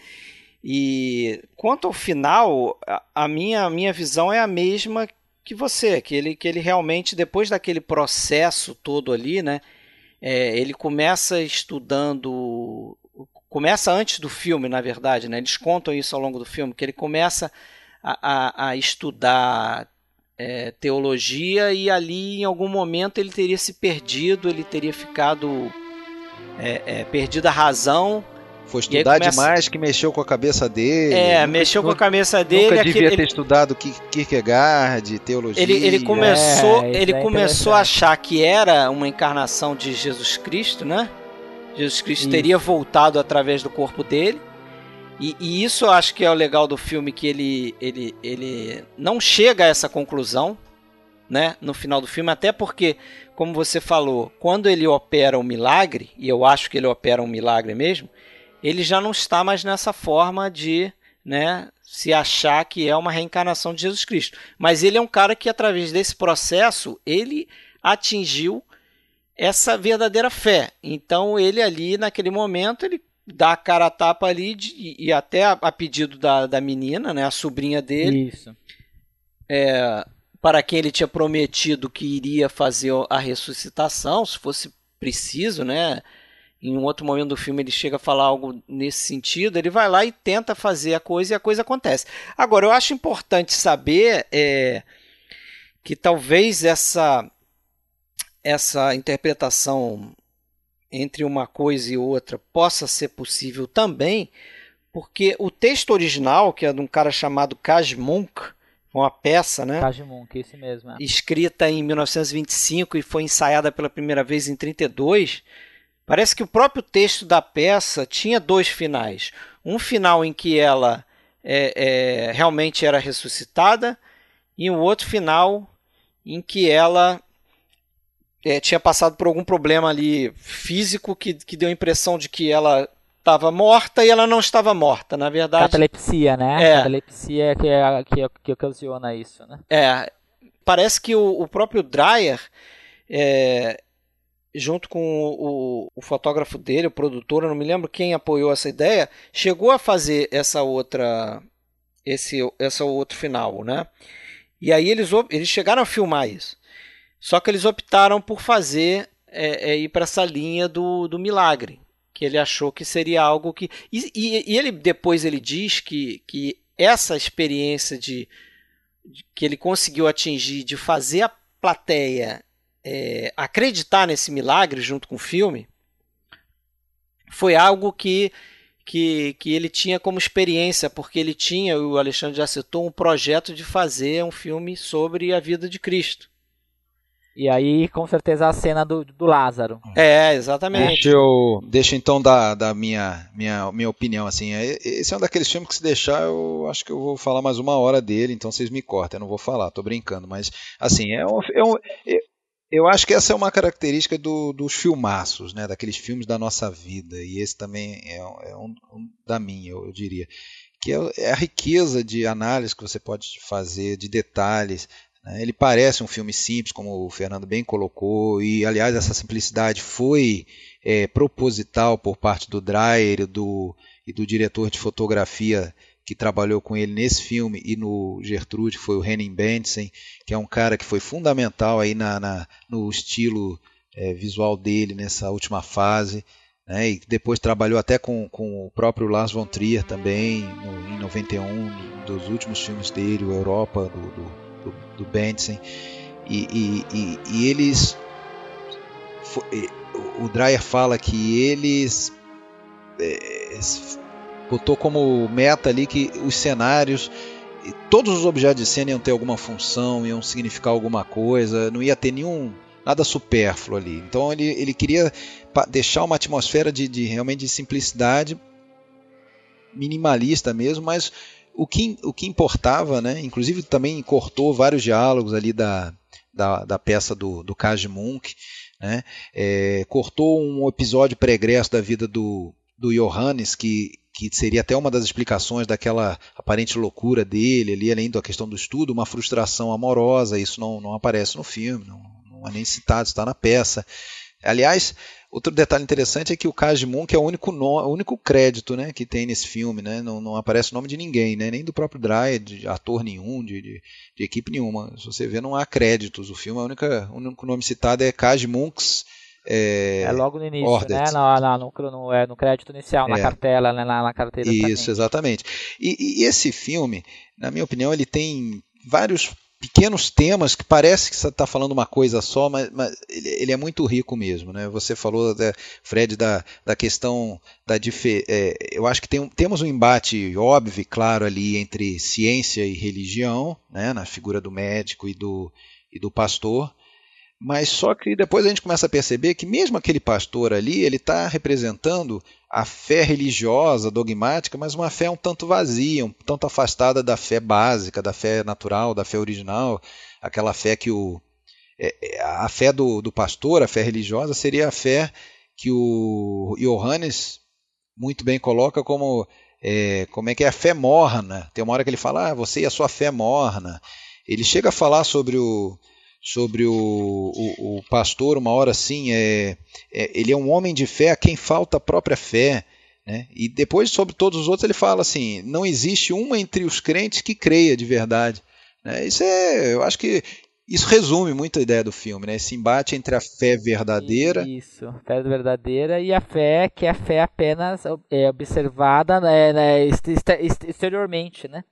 E quanto ao final, a minha, a minha visão é a mesma que você, que ele, que ele realmente, depois daquele processo todo ali, né, é, ele começa estudando, começa antes do filme, na verdade, né, eles contam isso ao longo do filme, que ele começa a, a, a estudar é, teologia e ali em algum momento ele teria se perdido, ele teria ficado é, é, perdido a razão. Foi estudar começa... demais que mexeu com a cabeça dele. É, nunca, mexeu com a cabeça dele. Nunca devia ter estudado Kierkegaard, teologia. Ele, ele começou, é, ele é começou a achar que era uma encarnação de Jesus Cristo, né? Jesus Cristo Isso. teria voltado através do corpo dele. E, e, isso eu acho que é o legal do filme, que ele, ele, ele não chega a essa conclusão, né, no final do filme, até porque, como você falou, quando ele opera um milagre, e eu acho que ele opera um milagre mesmo, ele já não está mais nessa forma de, né, se achar que é uma reencarnação de Jesus Cristo. Mas ele é um cara que, através desse processo, ele atingiu essa verdadeira fé. Então, ele ali, naquele momento, ele dá a cara a tapa ali de, e até a, a, pedido da, da menina, né, a sobrinha dele. Isso. É, para quem ele tinha prometido que iria fazer a ressuscitação, se fosse preciso, né? Em um outro momento do filme ele chega a falar algo nesse sentido, ele vai lá e tenta fazer a coisa e a coisa acontece. Agora, eu acho importante saber é, que talvez essa, essa interpretação entre uma coisa e outra possa ser possível também, porque o texto original, que é de um cara chamado Kaj Munk, uma peça, né? Kaj Munk, esse mesmo. É. Escrita em 1925 e foi ensaiada pela primeira vez em 32. Parece que o próprio texto da peça tinha dois finais. Um final em que ela é, é, realmente era ressuscitada e um outro final em que ela é, tinha passado por algum problema ali físico que, que deu a impressão de que ela estava morta e ela não estava morta, na verdade. Catalepsia, né? É. Catalepsia que, é, que, que ocasiona isso, né? É. Parece que o, o próprio Dreyer, é, junto com o, o, fotógrafo dele, o produtor, eu não me lembro quem apoiou essa ideia, chegou a fazer essa outra, esse, essa outro final, né? E aí eles, eles chegaram a filmar isso. Só que eles optaram por fazer é, é ir para essa linha do, do milagre, que ele achou que seria algo que e, e, e ele depois ele diz que, que essa experiência de, de, que ele conseguiu atingir de fazer a plateia é, acreditar nesse milagre junto com o filme foi algo que que, que ele tinha como experiência, porque ele tinha, o Alexandre já citou, um projeto de fazer um filme sobre a vida de Cristo. E aí, com certeza, a cena do, do Lázaro. É, exatamente. Deixa eu deixa então dar da minha, minha, minha opinião. assim. É, esse é um daqueles filmes que se deixar, eu acho que eu vou falar mais uma hora dele, então vocês me cortem, eu não vou falar, tô brincando. Mas, assim, é um, é um eu acho que essa é uma característica do, dos filmaços, né, daqueles filmes da nossa vida, e esse também é, é um, um, da minha, eu, eu diria, que é, é, a riqueza de análise que você pode fazer, de detalhes? Ele parece um filme simples, como o Fernando bem colocou, e aliás essa simplicidade foi é, proposital por parte do Dreyer do, e do diretor de fotografia que trabalhou com ele nesse filme e no Gertrude, foi o Henning Bendtsen, que é um cara que foi fundamental aí na, na no estilo é, visual dele nessa última fase. Né, e depois trabalhou até com, com o próprio Lars von Trier também, no, em 91, dos últimos filmes dele, o Europa, do, do, do, do Bendtsen. E, e, e, e eles. O Dreyer fala que eles. É, botou como meta ali que os cenários todos os objetos de cena iam ter alguma função, iam significar alguma coisa, não ia ter nenhum nada supérfluo ali. Então ele, ele queria deixar uma atmosfera de, de realmente de simplicidade minimalista mesmo, mas o que, o que importava, né? Inclusive também cortou vários diálogos ali da, da, da peça do, do Kaj Munk, né? É, cortou um episódio pregresso da vida do, do Johannes que que seria até uma das explicações daquela aparente loucura dele ali, além da questão do estudo, uma frustração amorosa, isso não, não aparece no filme, não, não é nem citado, está na peça. Aliás, outro detalhe interessante é que o Kajimon, que é o único, no, o único crédito né, que tem nesse filme, né, não, não aparece o nome de ninguém, né, nem do próprio Dreyer, de ator nenhum, de, de, de, equipe nenhuma. Se você vê, não há créditos. O filme, a única, o único nome citado é Kajmunks. É, é, logo no início, Ordet. né? No, no, no, é, no, crédito inicial, na é. cartela, né? na, na carteira. Isso, exatamente. E, e, esse filme, na minha opinião, ele tem vários pequenos temas que parece que você está falando uma coisa só, mas, mas ele, ele, é muito rico mesmo. Né? Você falou, Fred, da, da questão da é, eu acho que tem, temos um embate óbvio, claro, ali entre ciência e religião, né? na figura do médico e do, e do pastor. Mas só que depois a gente começa a perceber que mesmo aquele pastor ali, ele está representando a fé religiosa, dogmática, mas uma fé um tanto vazia, um tanto afastada da fé básica, da fé natural, da fé original, aquela fé que o é, é, a fé do, do pastor, a fé religiosa, seria a fé que o Johannes muito bem coloca como é, como é que é a fé morna. Tem uma hora que ele fala, ah, você e a sua fé morna. Ele chega a falar sobre o sobre o, o, o pastor, uma hora assim, é, é, ele é um homem de fé a quem falta a própria fé. Né? E depois, sobre todos os outros, ele fala assim: não existe um entre os crentes que creia de verdade. Né? Isso é, eu acho que isso resume muito a ideia do filme, né? Esse embate entre a fé verdadeira. Isso, fé verdadeira e a fé que é a fé apenas é, observada né, né, exteriormente, né?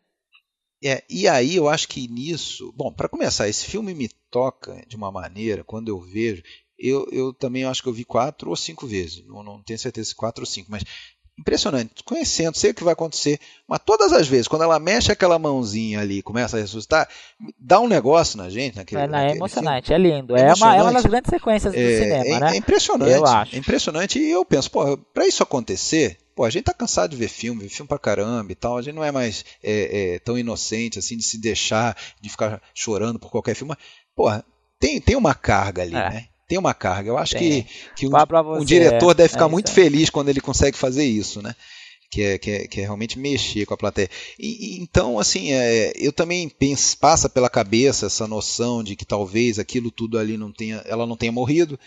É, e aí eu acho que nisso, bom, para começar, esse filme me toca de uma maneira, quando eu vejo, eu, eu também acho que eu vi quatro ou cinco vezes, não, não tenho certeza se quatro ou cinco, mas impressionante, conhecendo, sei o que vai acontecer, mas todas as vezes, quando ela mexe aquela mãozinha ali começa a ressuscitar, dá um negócio na gente. Naquele, é, não, é emocionante, filme. é lindo. É, uma, é uma das grandes sequências do é, cinema, é, né? É impressionante. Eu acho. É impressionante. E eu penso, pô, para isso acontecer, Pô, a gente tá cansado de ver filme, ver filme pra caramba e tal. A gente não é mais é, é, tão inocente assim de se deixar, de ficar chorando por qualquer filme. Pô, tem, tem uma carga ali, é. né? Tem uma carga. Eu acho tem. que, que um, um, diretor deve ficar é muito feliz quando ele consegue fazer isso, né? Que é, que, é, que é realmente mexer com a plateia. E, então, assim, é, eu também penso, passa pela cabeça essa noção de que talvez aquilo tudo ali não tenha, ela não tenha morrido,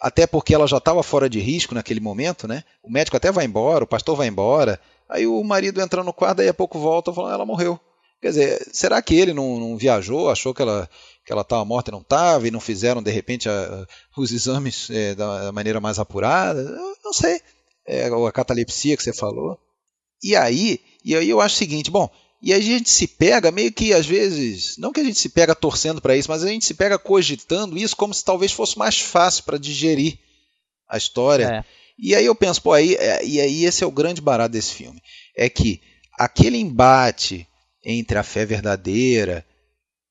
até porque ela já estava fora de risco naquele momento, né? O médico até vai embora, o pastor vai embora, aí o marido entra no quarto, daí a pouco volta falando, ela morreu. Quer dizer, será que ele não, não viajou, achou que ela que ela estava morta e não estava, e não fizeram de repente a, os exames é, da maneira mais apurada? Eu não sei. É, a catalepsia que você falou. E aí, e aí eu acho o seguinte, bom, e a gente se pega meio que às vezes, não que a gente se pega torcendo para isso, mas a gente se pega cogitando isso como se talvez fosse mais fácil para digerir a história. É. E aí eu penso, pô, aí, é, e aí esse é o grande barato desse filme, é que aquele embate entre a fé verdadeira,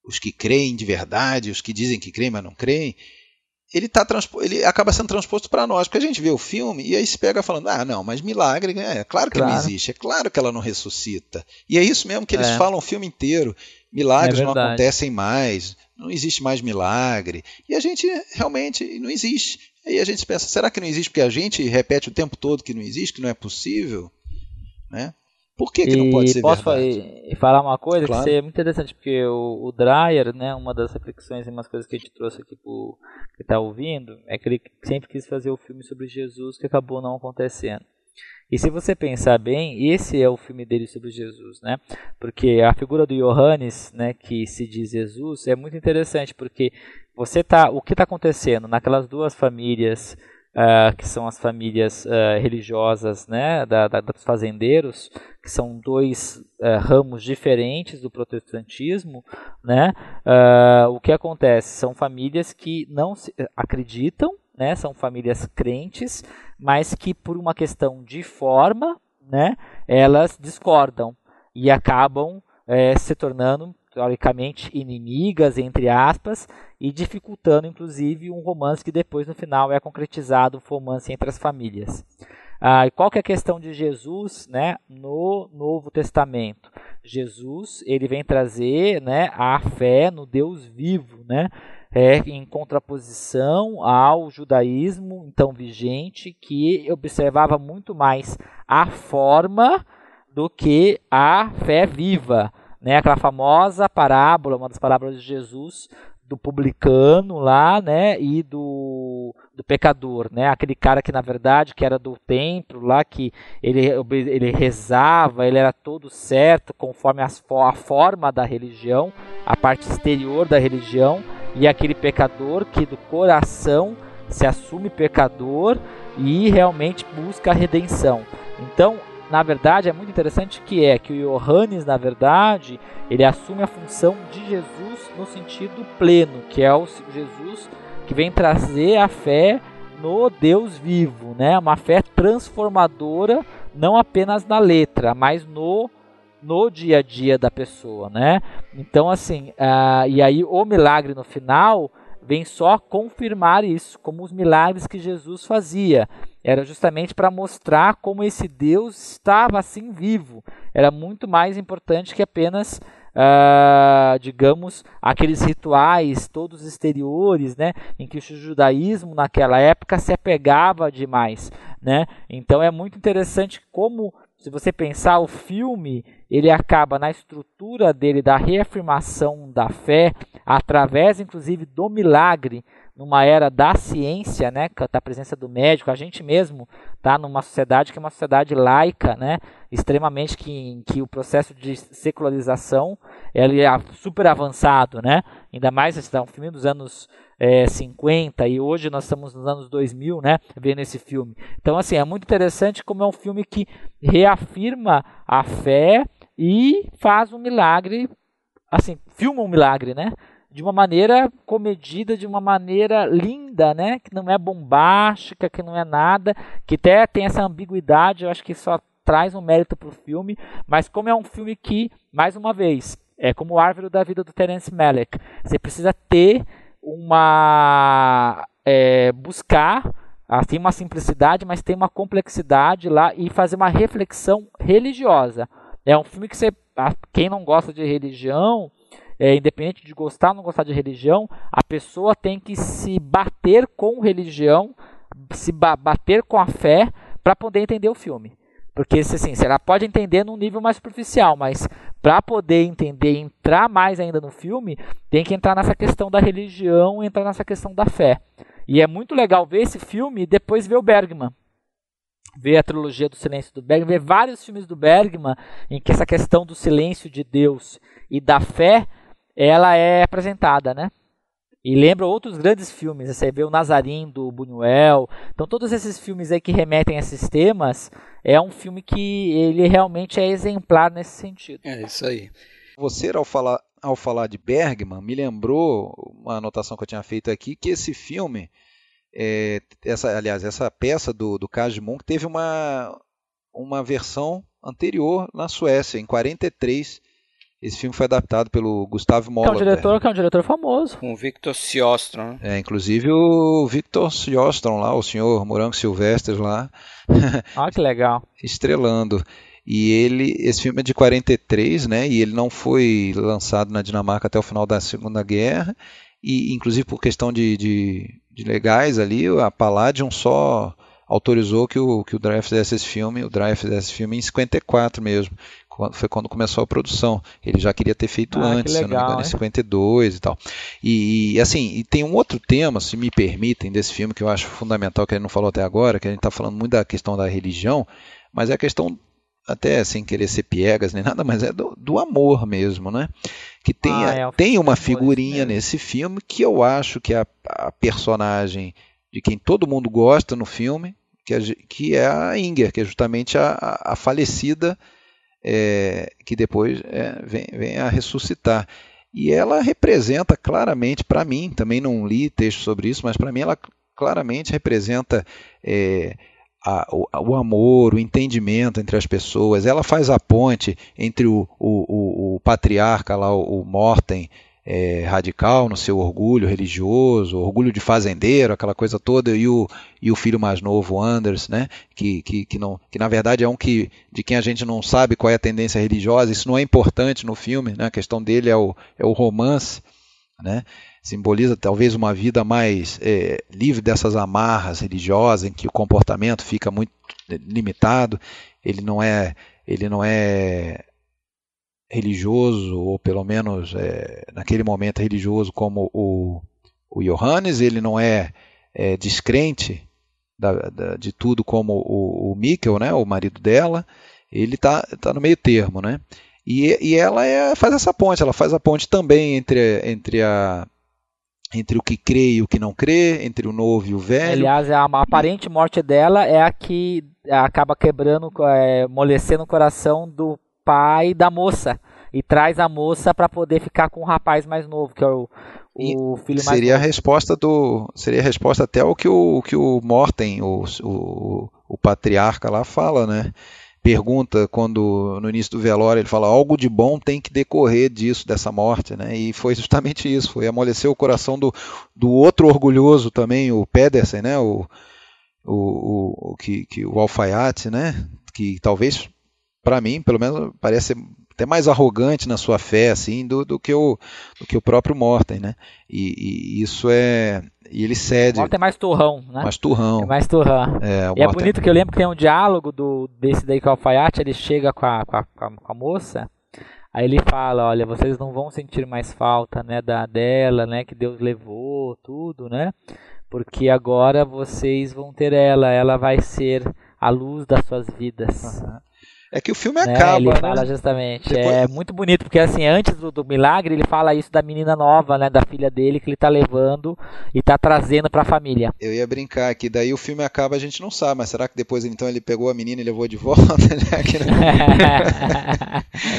os que creem de verdade, os que dizem que creem, mas não creem, ele, tá ele acaba sendo transposto para nós, porque a gente vê o filme e aí se pega falando, ah, não, mas milagre, é, é claro que claro. não existe, é claro que ela não ressuscita. E é isso mesmo que eles é. falam o filme inteiro. Milagres é não acontecem mais, não existe mais milagre. E a gente realmente não existe. Aí a gente pensa, será que não existe porque a gente repete o tempo todo que não existe, que não é possível? Né? Por que, que não pode ser posso verdade? falar uma coisa Claro. que é muito interessante, porque o, o Dreyer, né, uma das reflexões e umas coisas que a gente trouxe aqui pro que está ouvindo, é que ele sempre quis fazer o filme sobre Jesus que acabou não acontecendo. E se você pensar bem, esse é o filme dele sobre Jesus, né? Porque a figura do Johannes, né, que se diz Jesus, é muito interessante, porque você tá, o que está acontecendo naquelas duas famílias ah, que são as famílias ah, religiosas, né, da, da- dos fazendeiros, que são dois ah, ramos diferentes do protestantismo, né? o que acontece são famílias que não se, acreditam, né? São famílias crentes, mas que por uma questão de forma, né? Elas discordam e acabam eh, se tornando teoricamente inimigas entre aspas e dificultando inclusive um romance que depois no final é concretizado, um romance entre as famílias. Ah, e qual que é a questão de Jesus, né, no Novo Testamento? Jesus, ele vem trazer, né, a fé no Deus vivo, né, é, em contraposição ao judaísmo então vigente que observava muito mais a forma do que a fé viva, né? Aquela famosa parábola, uma das parábolas de Jesus do publicano lá, né, e do, do pecador, né, aquele cara que na verdade que era do templo lá, que ele, ele rezava, ele era todo certo conforme a forma da religião, a parte exterior da religião, e aquele pecador que do coração se assume pecador e realmente busca a redenção. Então, na verdade, é muito interessante que é que o Johannes, na verdade, ele assume a função de Jesus no sentido pleno, que é o Jesus que vem trazer a fé no Deus vivo, né? Uma fé transformadora, não apenas na letra, mas no no dia a dia da pessoa, né? Então assim, ah, e aí o milagre no final vem só confirmar isso, como os milagres que Jesus fazia. Era justamente para mostrar como esse Deus estava assim vivo. Era muito mais importante que apenas, ah, digamos, aqueles rituais todos exteriores, né, em que o judaísmo naquela época se apegava demais, né? Então é muito interessante como se você pensar o filme, ele acaba na estrutura dele da reafirmação da fé através inclusive do milagre numa era da ciência, né, da presença do médico, a gente mesmo tá numa sociedade que é uma sociedade laica, né, extremamente que, em que o processo de secularização ele é super avançado, né, ainda mais esse é um filme dos anos é, 50 e hoje nós estamos nos anos 2000, né, vendo esse filme. Então assim é muito interessante como é um filme que reafirma a fé e faz um milagre, assim filma um milagre, né, de uma maneira comedida, de uma maneira linda, né? Que não é bombástica, que não é nada, que até tem essa ambiguidade, eu acho que só traz um mérito para o filme, mas como é um filme que, mais uma vez, é como o Árvore da Vida do Terence Malick, você precisa ter uma... É, buscar tem uma simplicidade, mas tem uma complexidade lá e fazer uma reflexão religiosa. É um filme que você, ah, quem não gosta de religião, é, independente de gostar ou não gostar de religião, a pessoa tem que se bater com religião, se ba bater com a fé para poder entender o filme. Porque assim, ela pode entender num nível mais superficial, mas para poder entender, entrar mais ainda no filme, tem que entrar nessa questão da religião, entrar nessa questão da fé. E é muito legal ver esse filme e depois ver o Bergman ver a trilogia do silêncio do Bergman, ver vários filmes do Bergman em que essa questão do silêncio de Deus e da fé, ela é apresentada, né? E lembra outros grandes filmes, você vê o Nazarim do Buñuel. Então todos esses filmes aí que remetem a esses temas, é um filme que ele realmente é exemplar nesse sentido. É isso aí. Você, ao falar, ao falar de Bergman, me lembrou uma anotação que eu tinha feito aqui, que esse filme, é, essa, aliás, essa peça do, do Kaj teve uma, uma versão anterior na Suécia, em 43. Esse filme foi adaptado pelo Gustavo Que é um diretor que é um diretor famoso. Com o Victor Siostrom. né? É, inclusive o Victor Sjostrom lá, o senhor Morango Silvestres lá, Olha que legal. estrelando. E ele, esse filme é de 43, né? E ele não foi lançado na Dinamarca até o final da Segunda Guerra. E inclusive por questão de, de, de legais ali, a Palladium só autorizou que o, que o Dreyer fizesse esse filme, o Dreyer fizesse esse filme em 54 mesmo, foi quando começou a produção. Ele já queria ter feito ah, antes, legal, se não me engano, em 52 e tal. E, e, assim, e tem um outro tema, se me permitem, desse filme que eu acho fundamental, que a gente não falou até agora, que a gente está falando muito da questão da religião, mas é a questão até sem querer ser piegas nem nada, mas é do, do amor mesmo, né? Que tem, ah, é, tem uma figurinha nesse filme que eu acho que é a, a, personagem de quem todo mundo gosta no filme, que é, que é a Inger, que é justamente a, a falecida é, que depois é, vem, vem, a ressuscitar. E ela representa claramente, para mim, também não li texto sobre isso, mas para mim ela claramente representa é, a, o, o, amor, o entendimento entre as pessoas. Ela faz a ponte entre o, o, o patriarca lá, o Morten, é, radical no seu orgulho religioso, orgulho de fazendeiro, aquela coisa toda, e o, e o filho mais novo, Anders, né, que, que, que, não, que na verdade é um que, de quem a gente não sabe qual é a tendência religiosa, isso não é importante no filme, né, a questão dele é o, é o romance, né, simboliza talvez uma vida mais é, livre dessas amarras religiosas, em que o comportamento fica muito limitado, ele não é, ele não é religioso, ou pelo menos é, naquele momento religioso como o, o Johannes, ele não é, é descrente da, da, de tudo como o, o Mikkel, né, o marido dela, ele está tá no meio termo, né? E, e ela é, faz essa ponte, ela faz a ponte também entre, entre a, entre o que crê e o que não crê, entre o novo e o velho. Aliás, a aparente morte dela é a que acaba quebrando, é, amolecendo o coração do pai da moça e traz a moça para poder ficar com o rapaz mais novo, que é o, o filho mais seria novo. a resposta do seria a resposta até o que o que o Morten, o, o, o patriarca lá fala, né? Pergunta quando no início do velório ele fala algo de bom tem que decorrer disso dessa morte, né? E foi justamente isso, foi amolecer o coração do, do outro orgulhoso também, o Pedersen, né? O, o, o que, que o alfaiate, né? Que talvez para mim, pelo menos, parece até mais arrogante na sua fé assim do, do que o do que o próprio Morten, né? E, e isso é e ele cede. O Morten é mais turrão, né? Mais turrão. É mais turrão. É, e é bonito que eu lembro que tem um diálogo do desse daí com o alfaiate, ele chega com a, com a, com a moça Aí ele fala, olha, vocês não vão sentir mais falta, né, da dela, né, que Deus levou, tudo, né? Porque agora vocês vão ter ela, ela vai ser a luz das suas vidas. Uhum. É que o filme né? acaba. Ele né? fala justamente. Depois... É muito bonito, porque assim, antes do, do, milagre, ele fala isso da menina nova, né? Da filha dele, que ele tá levando e tá trazendo pra família. Eu ia brincar que daí o filme acaba, a gente não sabe, mas será que depois então ele pegou a menina e levou de volta?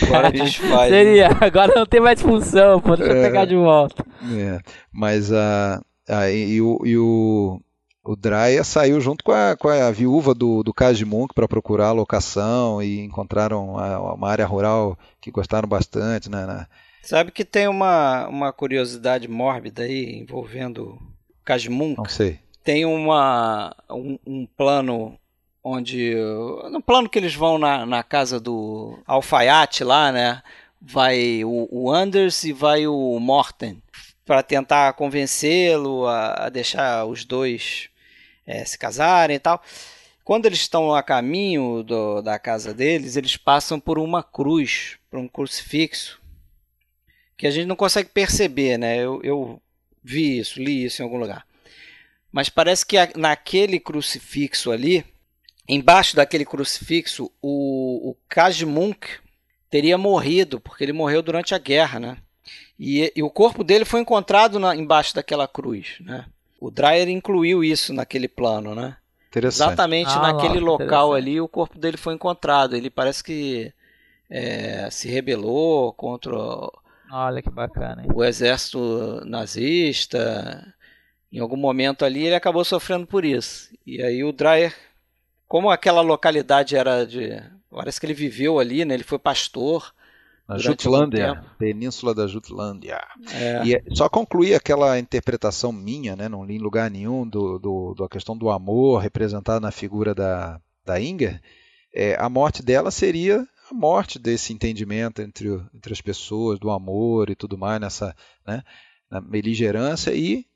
agora a gente faz. Seria, né? agora não tem mais função, pô, deixa eu é... pegar de volta. É, mas a. Uh... Ah, e, e, o, e o, o Draya saiu junto com a, com a viúva do, do Cajimunk para procurar a locação e encontraram uma, uma, área rural que gostaram bastante. Né, né? Sabe que tem uma, uma curiosidade mórbida aí envolvendo Cajimunk? Não sei. Tem uma, um, um plano onde. No plano que eles vão na, na casa do alfaiate lá, né? Vai o, o Anders e vai o Morten para tentar convencê-lo a, a, deixar os dois é, se casarem e tal. Quando eles estão a caminho do, da casa deles, eles passam por uma cruz, por um crucifixo, que a gente não consegue perceber, né? Eu, eu vi isso, li isso em algum lugar. Mas parece que naquele crucifixo ali, embaixo daquele crucifixo, o, o Kajmunk teria morrido, porque ele morreu durante a guerra, né? E, e o corpo dele foi encontrado na, embaixo daquela cruz, né? O Dreyer incluiu isso naquele plano, né? Exatamente ah, naquele local ali o corpo dele foi encontrado. Ele parece que é, se rebelou contra Olha que bacana, hein? o exército nazista. Em algum momento ali ele acabou sofrendo por isso. E aí o Dreyer, como aquela localidade era de. Parece que ele viveu ali, né? Ele foi pastor. Na Jutlândia, Península da Jutlândia. É. E é, só concluir aquela interpretação minha, né, não li em lugar nenhum, do, do, da questão do amor representado na figura da, da Inger, é, a morte dela seria a morte desse entendimento entre, entre as pessoas, do amor e tudo mais, nessa né, na beligerância, e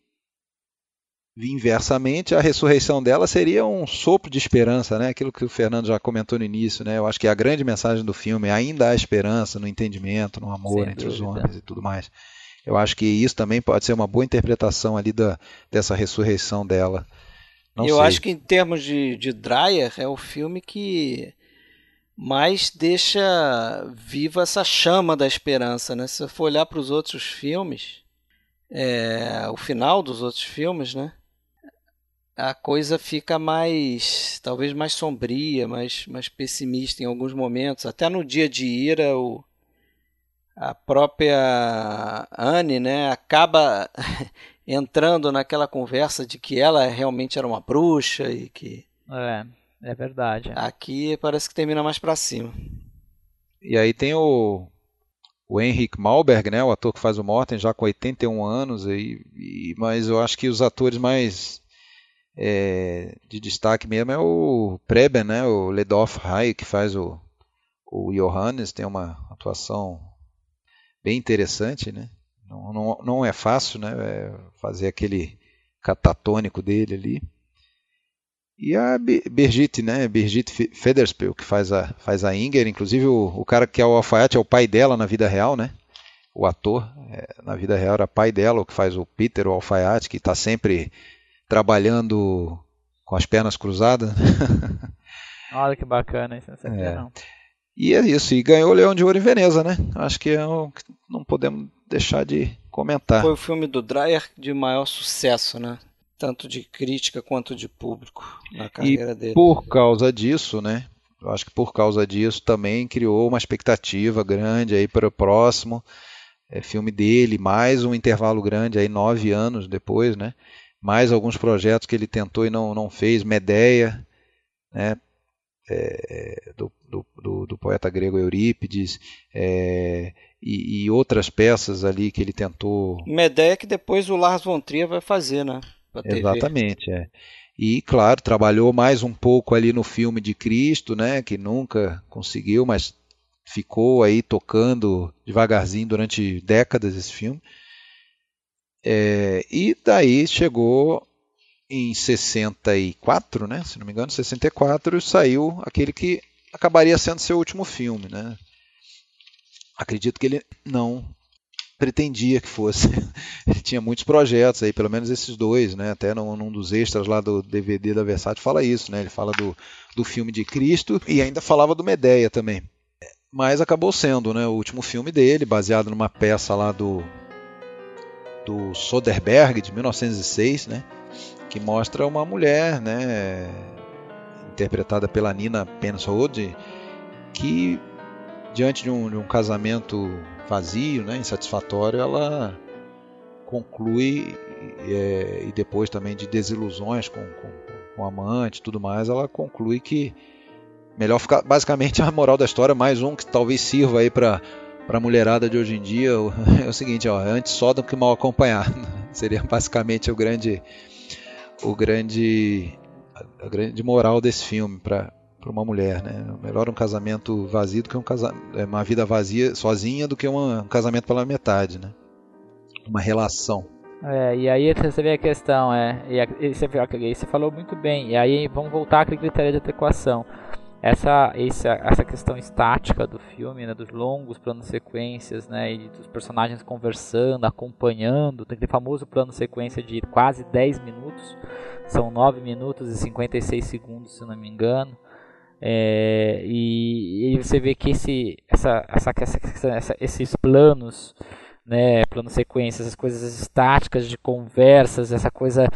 inversamente, a ressurreição dela seria um sopro de esperança, né? Aquilo que o Fernando já comentou no início, né? Eu acho que a grande mensagem do filme ainda há esperança no entendimento, no amor Sem entre dúvida. os homens e tudo mais. Eu acho que isso também pode ser uma boa interpretação ali da, dessa ressurreição dela. Não eu sei. acho que em termos de, de Dreyer é o filme que mais deixa viva essa chama da esperança, né? Se você for olhar para os outros filmes, é, o final dos outros filmes, né? A coisa fica mais, talvez mais sombria, mais, mais pessimista em alguns momentos. Até no dia de ira, o, a própria Anne, né, acaba entrando naquela conversa de que ela realmente era uma bruxa e que é, é verdade. Aqui parece que termina mais para cima. E aí tem o o Henrik Malberg, né, o ator que faz o Morten, já com 81 anos, e, e mas eu acho que os atores mais é, de destaque mesmo é o Preben, né, o Ledof Rai, que faz o, o Johannes, tem uma atuação bem interessante, né? Não, não, não é fácil, né, é fazer aquele catatônico dele ali. E a Birgit, né? Birgit Federspiel, que faz a, faz a Inger. Inclusive, o, o cara que é o alfaiate é o pai dela na vida real, né? O ator, é, na vida real, era pai dela, o que faz o Peter, o alfaiate, que está sempre trabalhando com as pernas cruzadas. Olha que bacana, isso não é. não. E é isso, e ganhou o Leão de Ouro em Veneza, né? Acho que é que não podemos deixar de comentar. Foi o filme do Dreyer de maior sucesso, né? tanto de crítica quanto de público na carreira e dele. Por causa disso, né? Eu acho que por causa disso também criou uma expectativa grande aí para o próximo é, filme dele, mais um intervalo grande aí nove anos depois, né? Mais alguns projetos que ele tentou e não, não fez, Medeia, né? É, do, do, do, poeta grego Eurípides é, e, e, outras peças ali que ele tentou. Medeia que depois o Lars von Trier vai fazer, né? Exatamente, é. E, claro, trabalhou mais um pouco ali no filme de Cristo, né, que nunca conseguiu, mas ficou aí tocando devagarzinho durante décadas esse filme. É, e daí chegou em 64, né, se não me engano, 64, saiu aquele que acabaria sendo seu último filme. Né. Acredito que ele não pretendia que fosse. Ele tinha muitos projetos aí, pelo menos esses dois, né? Até num, num, dos extras lá do DVD da Versace fala isso, né? Ele fala do, do filme de Cristo e ainda falava do Medeia também. Mas acabou sendo, né? O último filme dele, baseado numa peça lá do do Soderbergh de 1906, né? Que mostra uma mulher, né? Interpretada pela Nina Pensrode, que diante de um, de um casamento vazio, né, insatisfatório, ela conclui é, e depois também de desilusões com, com, com o amante, tudo mais, ela conclui que melhor ficar basicamente a moral da história mais um que talvez sirva aí para para a mulherada de hoje em dia é o seguinte, ó, antes só do que mal acompanhado. Seria basicamente o grande o grande a grande moral desse filme para para uma mulher, né? Melhor um casamento vazio do que um casa... É, uma vida vazia sozinha do que uma... um casamento pela metade, né? Uma relação. É, e aí você vê a questão, é, e você, você falou muito bem, e aí vamos voltar àquele critério de adequação. Essa, essa, essa questão estática do filme, né, dos longos planos sequências, né, e dos personagens conversando, acompanhando, tem aquele famoso plano sequência de quase 10 minutos, são 9 minutos e 56 segundos, se não me engano. É, e, e, você vê que esse, essa, essa, essa, esses planos, né, plano sequência, essas coisas estáticas de conversas, essa coisa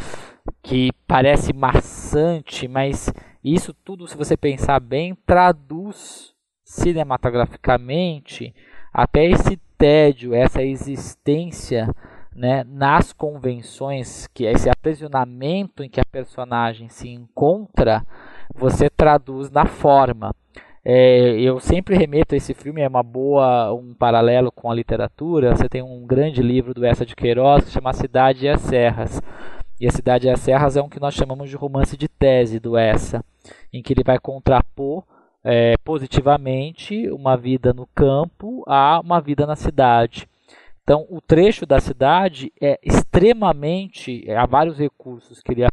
que parece maçante, mas isso tudo, se você pensar bem, traduz cinematograficamente até esse tédio, essa existência né, nas convenções, que é esse aprisionamento em que a personagem se encontra você traduz na forma. É, eu sempre remeto a esse filme, é uma boa, um paralelo com a literatura. Você tem um grande livro do Essa de Queiroz que chama Cidade e as Serras. E A Cidade e as Serras é um que nós chamamos de romance de tese do Essa, em que ele vai contrapor é, positivamente uma vida no campo a uma vida na cidade. Então, o trecho da cidade é extremamente. É, há vários recursos que ele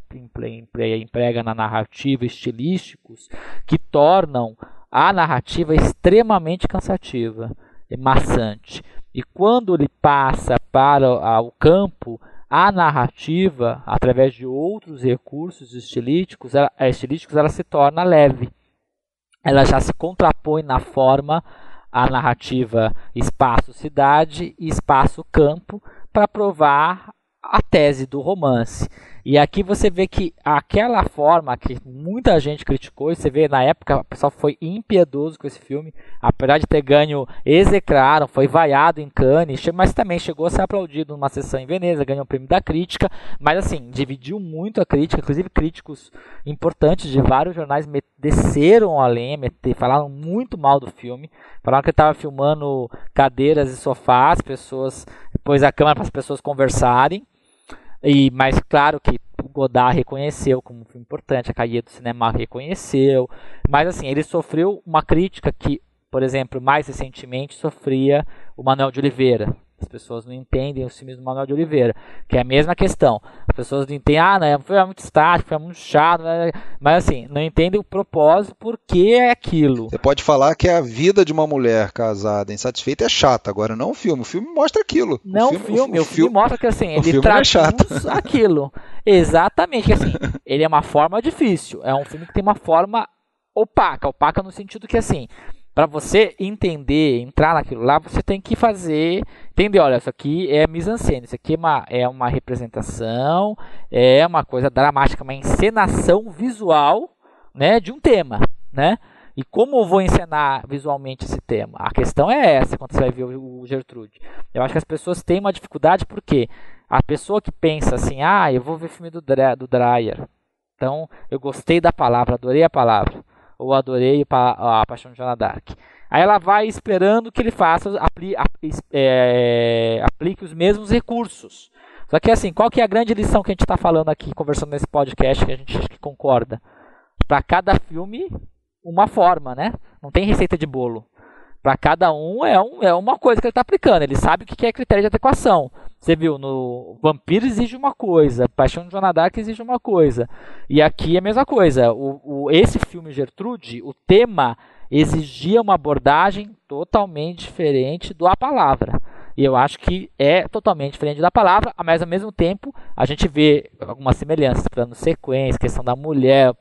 emprega na narrativa, estilísticos, que tornam a narrativa extremamente cansativa, e maçante. E quando ele passa para o campo, a narrativa, através de outros recursos estilísticos, ela, estilísticos, ela se torna leve. Ela já se contrapõe na forma a narrativa espaço-cidade e espaço-campo para provar a tese do romance. E aqui você vê que aquela forma que muita gente criticou, e você vê na época o pessoal foi impiedoso com esse filme, apesar de ter ganho, execraram, foi vaiado em Cannes, mas também chegou a ser aplaudido numa sessão em Veneza, ganhou o prêmio da crítica, mas assim, dividiu muito a crítica, inclusive críticos importantes de vários jornais desceram a lenha, falaram muito mal do filme, falaram que estava filmando cadeiras e sofás, pessoas, pôs a câmera para as pessoas conversarem, e, mas claro que o Godard reconheceu como um filme importante, a Caia do Cinema reconheceu. Mas assim, ele sofreu uma crítica que, por exemplo, mais recentemente sofria o Manuel de Oliveira, as pessoas não entendem os filmes do Manuel de Oliveira, que é a mesma questão. As pessoas não entendem, ah, não, foi muito estático, foi muito chato, né? mas assim, não entendem o propósito, por que é aquilo. Você pode falar que a vida de uma mulher casada, insatisfeita, é chata, agora não o filme. O filme mostra aquilo. Não o filme, o filme, o, o filme, filme mostra que assim, ele é traduz é aquilo. Exatamente, assim, ele é uma forma difícil, é um filme que tem uma forma opaca, opaca no sentido que assim, para você entender, entrar naquilo lá, você tem que fazer, entender, olha, isso aqui é mise-en-scène, isso aqui é uma, é uma representação, é uma coisa dramática, uma encenação visual, né, de um tema, né? E como eu vou encenar visualmente esse tema? A questão é essa quando você vai ver o Gertrude. Eu acho que as pessoas têm uma dificuldade porque a pessoa que pensa assim, ah, eu vou ver filme do, do Dreyer, então eu gostei da palavra, adorei a palavra ou adorei a, Paixão de Joana Dark. Aí ela vai esperando que ele faça, apli, é, aplique os mesmos recursos. Só que assim, qual que é a grande lição que a gente está falando aqui, conversando nesse podcast, que a gente concorda? Para cada filme, uma forma, né? Não tem receita de bolo. Para cada um é, um é uma coisa que ele está aplicando. Ele sabe o que é critério de adequação. Você viu, no Vampiro exige uma coisa, Paixão de Joana Dark exige uma coisa. E aqui é a mesma coisa. O, o, esse filme Gertrude, o tema exigia uma abordagem totalmente diferente do A Palavra. E eu acho que é totalmente diferente da palavra, mas ao mesmo tempo a gente vê algumas semelhanças, plano sequência, questão da mulher,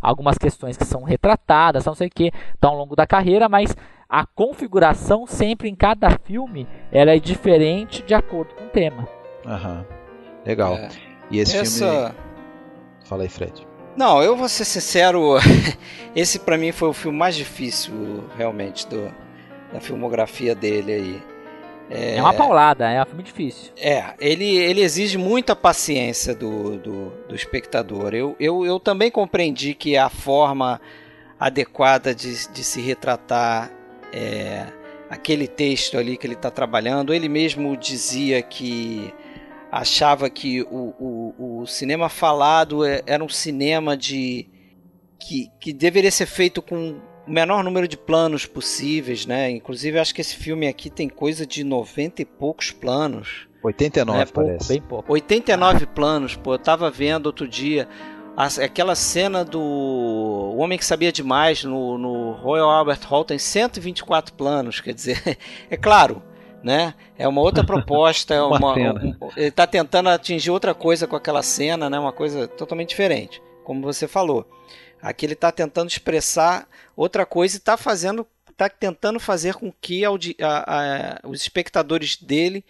algumas questões que são retratadas, não sei o que, estão ao longo da carreira, mas a configuração sempre em cada filme ela é diferente de acordo com o tema. Aham. Legal. É. E esse Essa... filme. Fala aí, Fred. Não, eu vou ser sincero, esse para mim foi o filme mais difícil, realmente, do, da filmografia dele aí. É, é uma paulada, é um filme difícil. É, ele, ele exige muita paciência do, do, do espectador. Eu, eu, eu também compreendi que a forma adequada de, de se retratar é, aquele texto ali que ele está trabalhando. Ele mesmo dizia que achava que o, o, o, cinema falado é, era um cinema de que, que deveria ser feito com o menor número de planos possíveis, né? Inclusive, acho que esse filme aqui tem coisa de 90 e poucos planos. 89, né? pouco, parece. Bem pouco. 89 ah. planos, pô. Eu tava vendo outro dia aquela cena do o Homem que Sabia Demais no, no Royal Albert Hall tem 124 planos, quer dizer, é claro, né? É uma outra proposta, é uma, uma um, ele está tentando atingir outra coisa com aquela cena, né? Uma coisa totalmente diferente, como você falou. Aqui ele está tentando expressar outra coisa e está fazendo, está tentando fazer com que a, a, a, os espectadores dele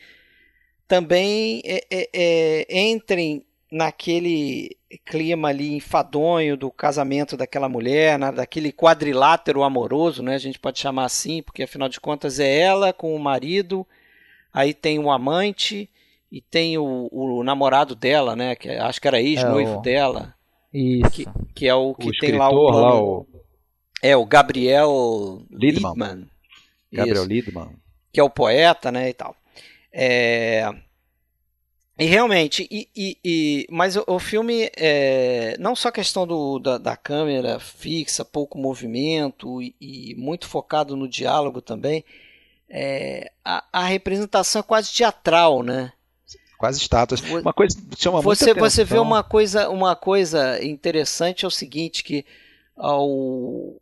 também é, é, é, entrem naquele clima ali enfadonho do casamento daquela mulher, né, daquele quadrilátero amoroso, né, a gente pode chamar assim, porque afinal de contas é ela com o marido, aí tem o amante e tem o, o namorado dela, né, que acho que era ex-noivo é o... dela. Isso. Que, que é o que o tem lá o, plano, lá o, É o Gabriel Lidman. Gabriel Lidman. Que é o poeta, né, e tal. É, e realmente, e, e, e, mas o, o filme, é, não só a questão do, da, da câmera fixa, pouco movimento e, e, muito focado no diálogo também, é, a, a, representação é quase teatral, né? Quase estátuas. Uma coisa chama você, muita Você vê uma coisa, uma coisa interessante é o seguinte, que ao,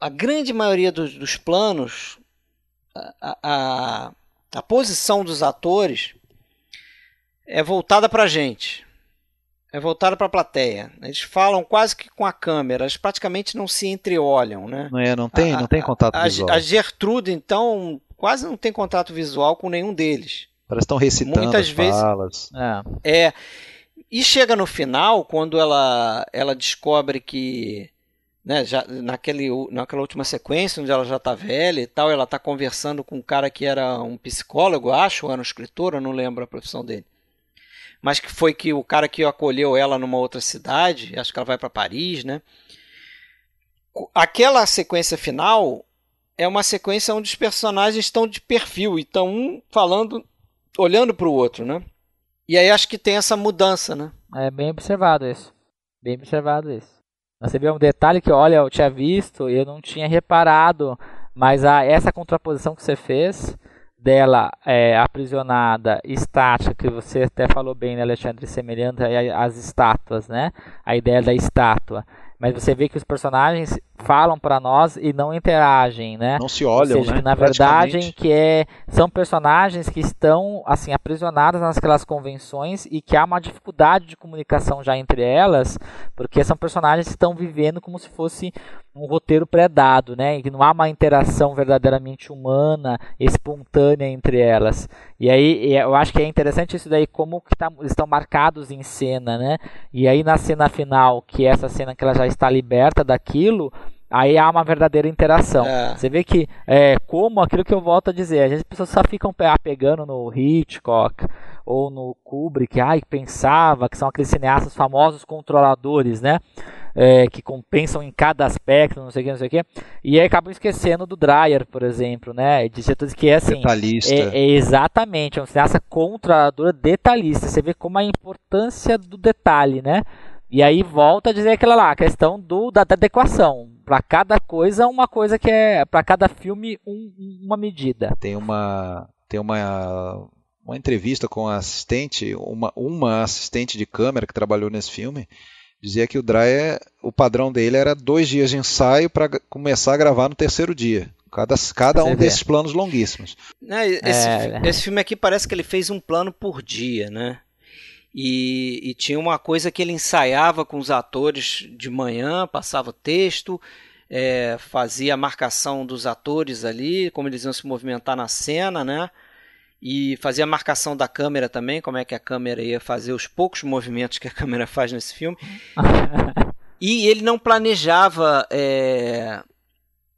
a grande maioria dos, dos planos, a, a, a posição dos atores é voltada para a gente é voltada para a plateia. Eles falam quase que com a câmera, eles praticamente não se entreolham, né? Não é, não tem, a, não tem contato a, visual. A Gertrude, então, quase não tem contato visual com nenhum deles. Parece que estão recitando Muitas as vezes, falas. É. é. E chega no final, quando ela, ela descobre que né, já, naquele, naquela última sequência, onde ela já está velha e tal, ela está conversando com um cara que era um psicólogo, acho, ou era um escritor, eu não lembro a profissão dele mas que foi que o cara que acolheu ela numa outra cidade, acho que ela vai para Paris, né? Aquela sequência final é uma sequência onde os personagens estão de perfil e estão um falando, olhando para o outro, né? E aí acho que tem essa mudança, né? É bem observado isso. Bem observado isso. Você vê um detalhe que, olha, eu tinha visto e eu não tinha reparado, mas a, essa contraposição que você fez dela é, aprisionada, estática, que você até falou bem, né, Alexandre, semelhante às estátuas, né? A ideia da estátua. Mas você vê que os personagens falam para nós e não interagem, né? Não se olham, Ou seja, né? Que, na verdade, que é, são personagens que estão assim aprisionados naquelas convenções e que há uma dificuldade de comunicação já entre elas, porque são personagens que estão vivendo como se fosse um roteiro pré-dado, né? E que não há uma interação verdadeiramente humana, espontânea entre elas. E aí eu acho que é interessante isso daí como que tá, estão marcados em cena, né? E aí na cena final, que é essa cena que ela já está liberta daquilo, aí há uma verdadeira interação. É. Você vê que, é, como aquilo que eu volto a dizer, às vezes as pessoas só ficam pegando no Hitchcock ou no Kubrick, ai, pensava que são aqueles cineastas famosos controladores, né? É, que compensam em cada aspecto, não sei o que, não sei o que, e aí acabam esquecendo do Dreyer, por exemplo, né? De setores que é assim. Detalhista. É, é exatamente, é um cineasta controlador detalhista. Você vê como a importância do detalhe, né? E aí volta a dizer aquela lá, a questão do, da, da adequação. Para cada coisa, uma coisa que é. Para cada filme, um, uma medida. Tem uma. Tem uma. Uma entrevista com a assistente, uma, uma assistente de câmera que trabalhou nesse filme, dizia que o Dreyer, o padrão dele era dois dias de ensaio para começar a gravar no terceiro dia. Cada, cada um desses planos longuíssimos. esse, é... esse filme aqui parece que ele fez um plano por dia, né? E, e, tinha uma coisa que ele ensaiava com os atores de manhã, passava o texto, é, fazia a marcação dos atores ali, como eles iam se movimentar na cena, né? E fazia a marcação da câmera também, como é que a câmera ia fazer os poucos movimentos que a câmera faz nesse filme. e ele não planejava é,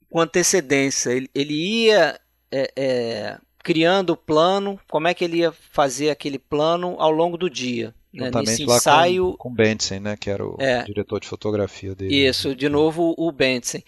com antecedência, ele, ele ia é, é criando o plano, como é que ele ia fazer aquele plano ao longo do dia. Né? Nesse ensaio. Com, com Benson, né? Que era o é, diretor de fotografia dele. Isso, de novo o Benson.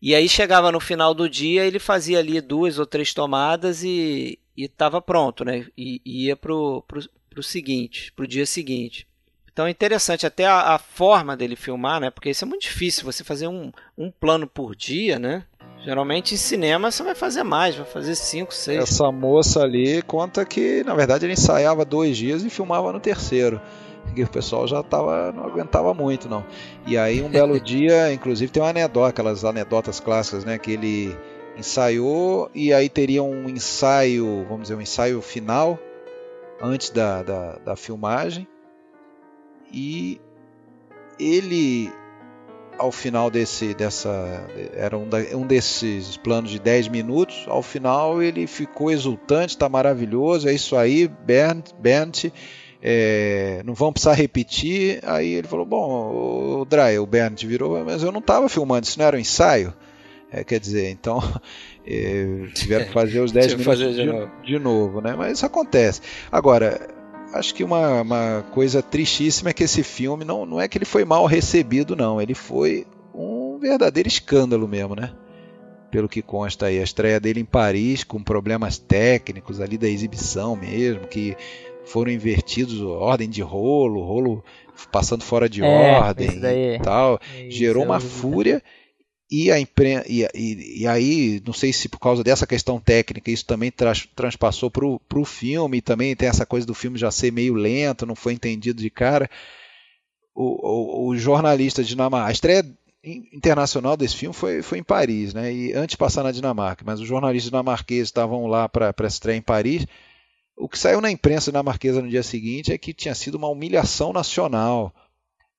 E aí chegava no final do dia, ele fazia ali duas ou três tomadas e estava pronto, né? E, e ia pro, pro, pro seguinte, pro dia seguinte. Então é interessante até a, a, forma dele filmar, né? Porque isso é muito difícil, você fazer um, um plano por dia, né? Geralmente em cinema você vai fazer mais, vai fazer cinco, seis. Essa moça ali conta que, na verdade, ele ensaiava dois dias e filmava no terceiro. Que o pessoal já tava, não aguentava muito, não. E aí, um belo dia, inclusive, tem uma anedota, aquelas anedotas clássicas, né? Que ele ensaiou e aí teria um ensaio, vamos dizer, um ensaio final antes da, da, da filmagem. E ele ao final desse dessa era um, da, um desses planos de 10 minutos, ao final ele ficou exultante, está maravilhoso, é isso aí, Bernd, Bernd é, não vão precisar repetir. Aí ele falou: Bom, o Dry, o Bernd virou, mas eu não estava filmando, isso não era um ensaio. É, quer dizer, então é, tiveram que fazer os 10 minutos de, de, novo. de novo, né? Mas isso acontece. Agora, acho que uma, uma coisa tristíssima é que esse filme não, não é que ele foi mal recebido, não. Ele foi um verdadeiro escândalo mesmo, né? Pelo que consta aí, a estreia dele em Paris com problemas técnicos ali da exibição mesmo, que foram invertidos ordem de rolo, rolo passando fora de é, ordem e tal, gerou uma fúria e, a impren e, e, e, aí, não sei se por causa dessa questão técnica, isso também tra transpassou para o filme, também tem essa coisa do filme já ser meio lento, não foi entendido de cara. O, o, o jornalista dinamarquês, a estreia internacional desse filme foi, foi em Paris, né? E antes de passar na Dinamarca, mas os jornalistas dinamarqueses estavam lá para estreia em Paris. O que saiu na imprensa dinamarquesa no dia seguinte é que tinha sido uma humilhação nacional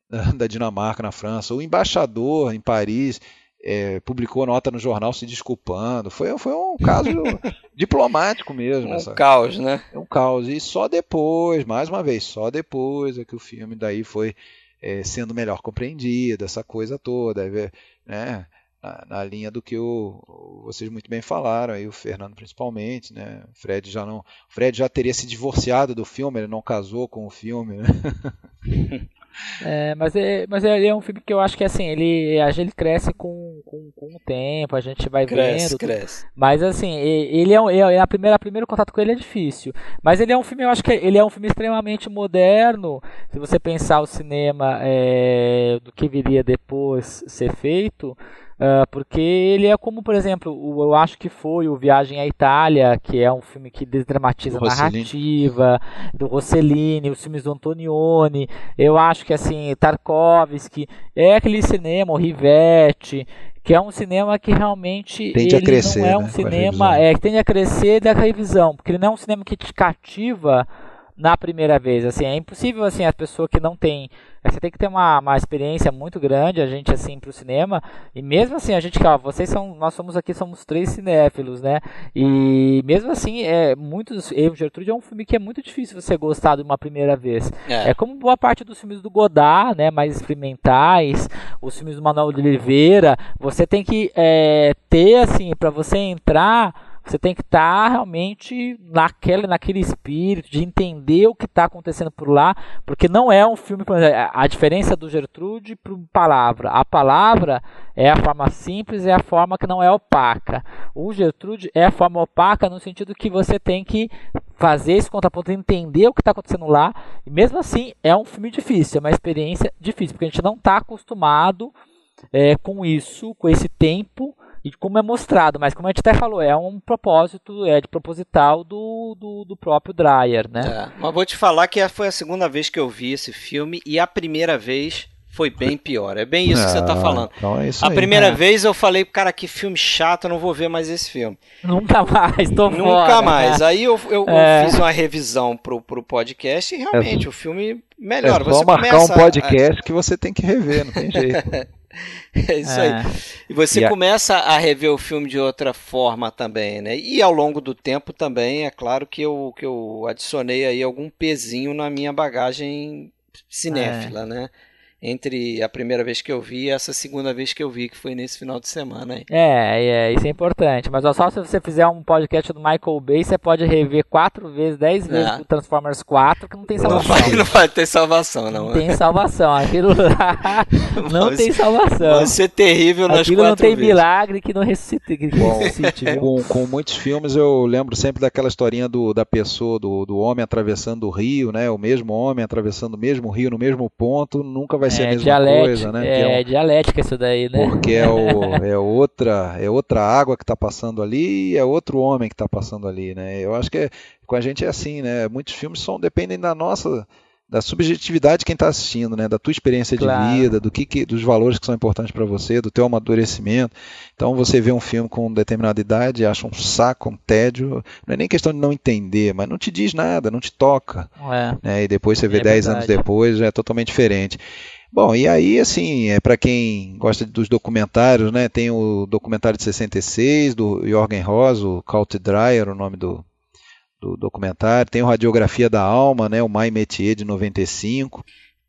da Dinamarca na França. O embaixador em Paris é, publicou nota no jornal se desculpando. Foi, foi um caso diplomático mesmo. Um essa, caos, né? Um caos. E só depois, mais uma vez, só depois é que o filme daí foi é, sendo melhor compreendido, essa coisa toda. Né? Na, na, linha do que o, vocês muito bem falaram, aí o Fernando principalmente, né? O Fred já não, Fred já teria se divorciado do filme, ele não casou com o filme, né? É, mas é, mas é, é um filme que eu acho que assim, ele, a gente cresce com, com, o tempo, a gente vai cresce, vendo. Cresce. Mas assim, ele é, é a primeira, a primeiro contato com ele é difícil. Mas ele é um filme, eu acho que ele é um filme extremamente moderno. Se você pensar o cinema é, do que viria depois ser feito. Uh, porque ele é como, por exemplo, o, eu acho que foi o Viagem à Itália, que é um filme que desdramatiza a narrativa, do Rossellini, os filmes do Antonioni, eu acho que assim, Tarkovsky, é aquele cinema, o Rivette, que é um cinema que realmente tende ele a crescer, não é um né, cinema é, que tende a crescer da revisão, porque ele não é um cinema que te cativa na primeira vez. Assim, é impossível assim a pessoa que não tem, você tem que ter uma, uma experiência muito grande a gente assim para o cinema. E mesmo assim a gente, ó, vocês são, nós somos aqui somos três cinéfilos, né? E mesmo assim é muitos, Eu Gertrude é um filme que é muito difícil você gostar de uma primeira vez. É, é como boa parte dos filmes do Godard, né? Mais experimentais, os filmes do Manuel de Oliveira. Você tem que é, ter assim para você entrar você tem que estar tá realmente naquele, naquele espírito de entender o que está acontecendo por lá, porque não é um filme. A diferença do Gertrude para palavra. A palavra é a forma simples, é a forma que não é opaca. O Gertrude é a forma opaca no sentido que você tem que fazer esse contraponto, entender o que está acontecendo lá. E mesmo assim, é um filme difícil, é uma experiência difícil, porque a gente não está acostumado é, com isso, com esse tempo e como é mostrado, mas como a gente até falou, é um propósito, é de proposital do, do, do próprio Dreyer, né? É, mas vou te falar que foi a segunda vez que eu vi esse filme e a primeira vez foi bem pior. É bem isso que você está ah, falando. Então é a aí, primeira vez eu falei, cara, que filme chato, eu não vou ver mais esse filme. Nunca mais, tô Nunca fora, mais. Né? Aí eu, eu, é. eu, fiz uma revisão pro, pro podcast e realmente é, o filme melhora. É só marcar um podcast a... que você tem que rever, não tem jeito. É isso é. aí. E você e começa a... a rever o filme de outra forma também, né? E ao longo do tempo também, é claro que eu, que eu adicionei aí algum pezinho na minha bagagem cinéfila, é. né? Entre a primeira vez que eu vi e essa segunda vez que eu vi, que foi nesse final de semana aí. É, é isso é importante. Mas ó, só se você fizer um podcast do Michael Bay, você pode rever quatro vezes, dez vezes é. o Transformers 4, que não tem salvação. Não vai, não vai ter salvação, não. Não tem salvação. Aquilo lá não tem salvação. Vai ser terrível nas Aquilo quatro não tem vezes. milagre que não ressuscite. Que ressuscite com, com, muitos filmes eu lembro sempre daquela historinha do, da pessoa, do, do homem atravessando o rio, né? O mesmo homem atravessando o mesmo rio no mesmo ponto, nunca vai vai ser é, a mesma dialética, coisa, né? É, é dialética isso daí, né? Porque é, o, é, outra, é outra água que está passando ali e é outro homem que está passando ali, né? Eu acho que é, com a gente é assim, né? Muitos filmes são, dependem da nossa da subjetividade de quem está assistindo, né? Da tua experiência claro. de vida, do que, que, dos valores que são importantes para você, do teu amadurecimento. Então você vê um filme com determinada idade, acha um saco, um tédio. Não é nem questão de não entender, mas não te diz nada, não te toca. É. Né? E depois você vê é 10 anos depois, já é totalmente diferente. Bom, e aí, assim, é para quem gosta dos documentários, né? Tem o documentário de 66 do Jorgen Ross, o Cult Dreyer, o nome do, do documentário. Tem o Radiografia da Alma, né? O My Métier de 95.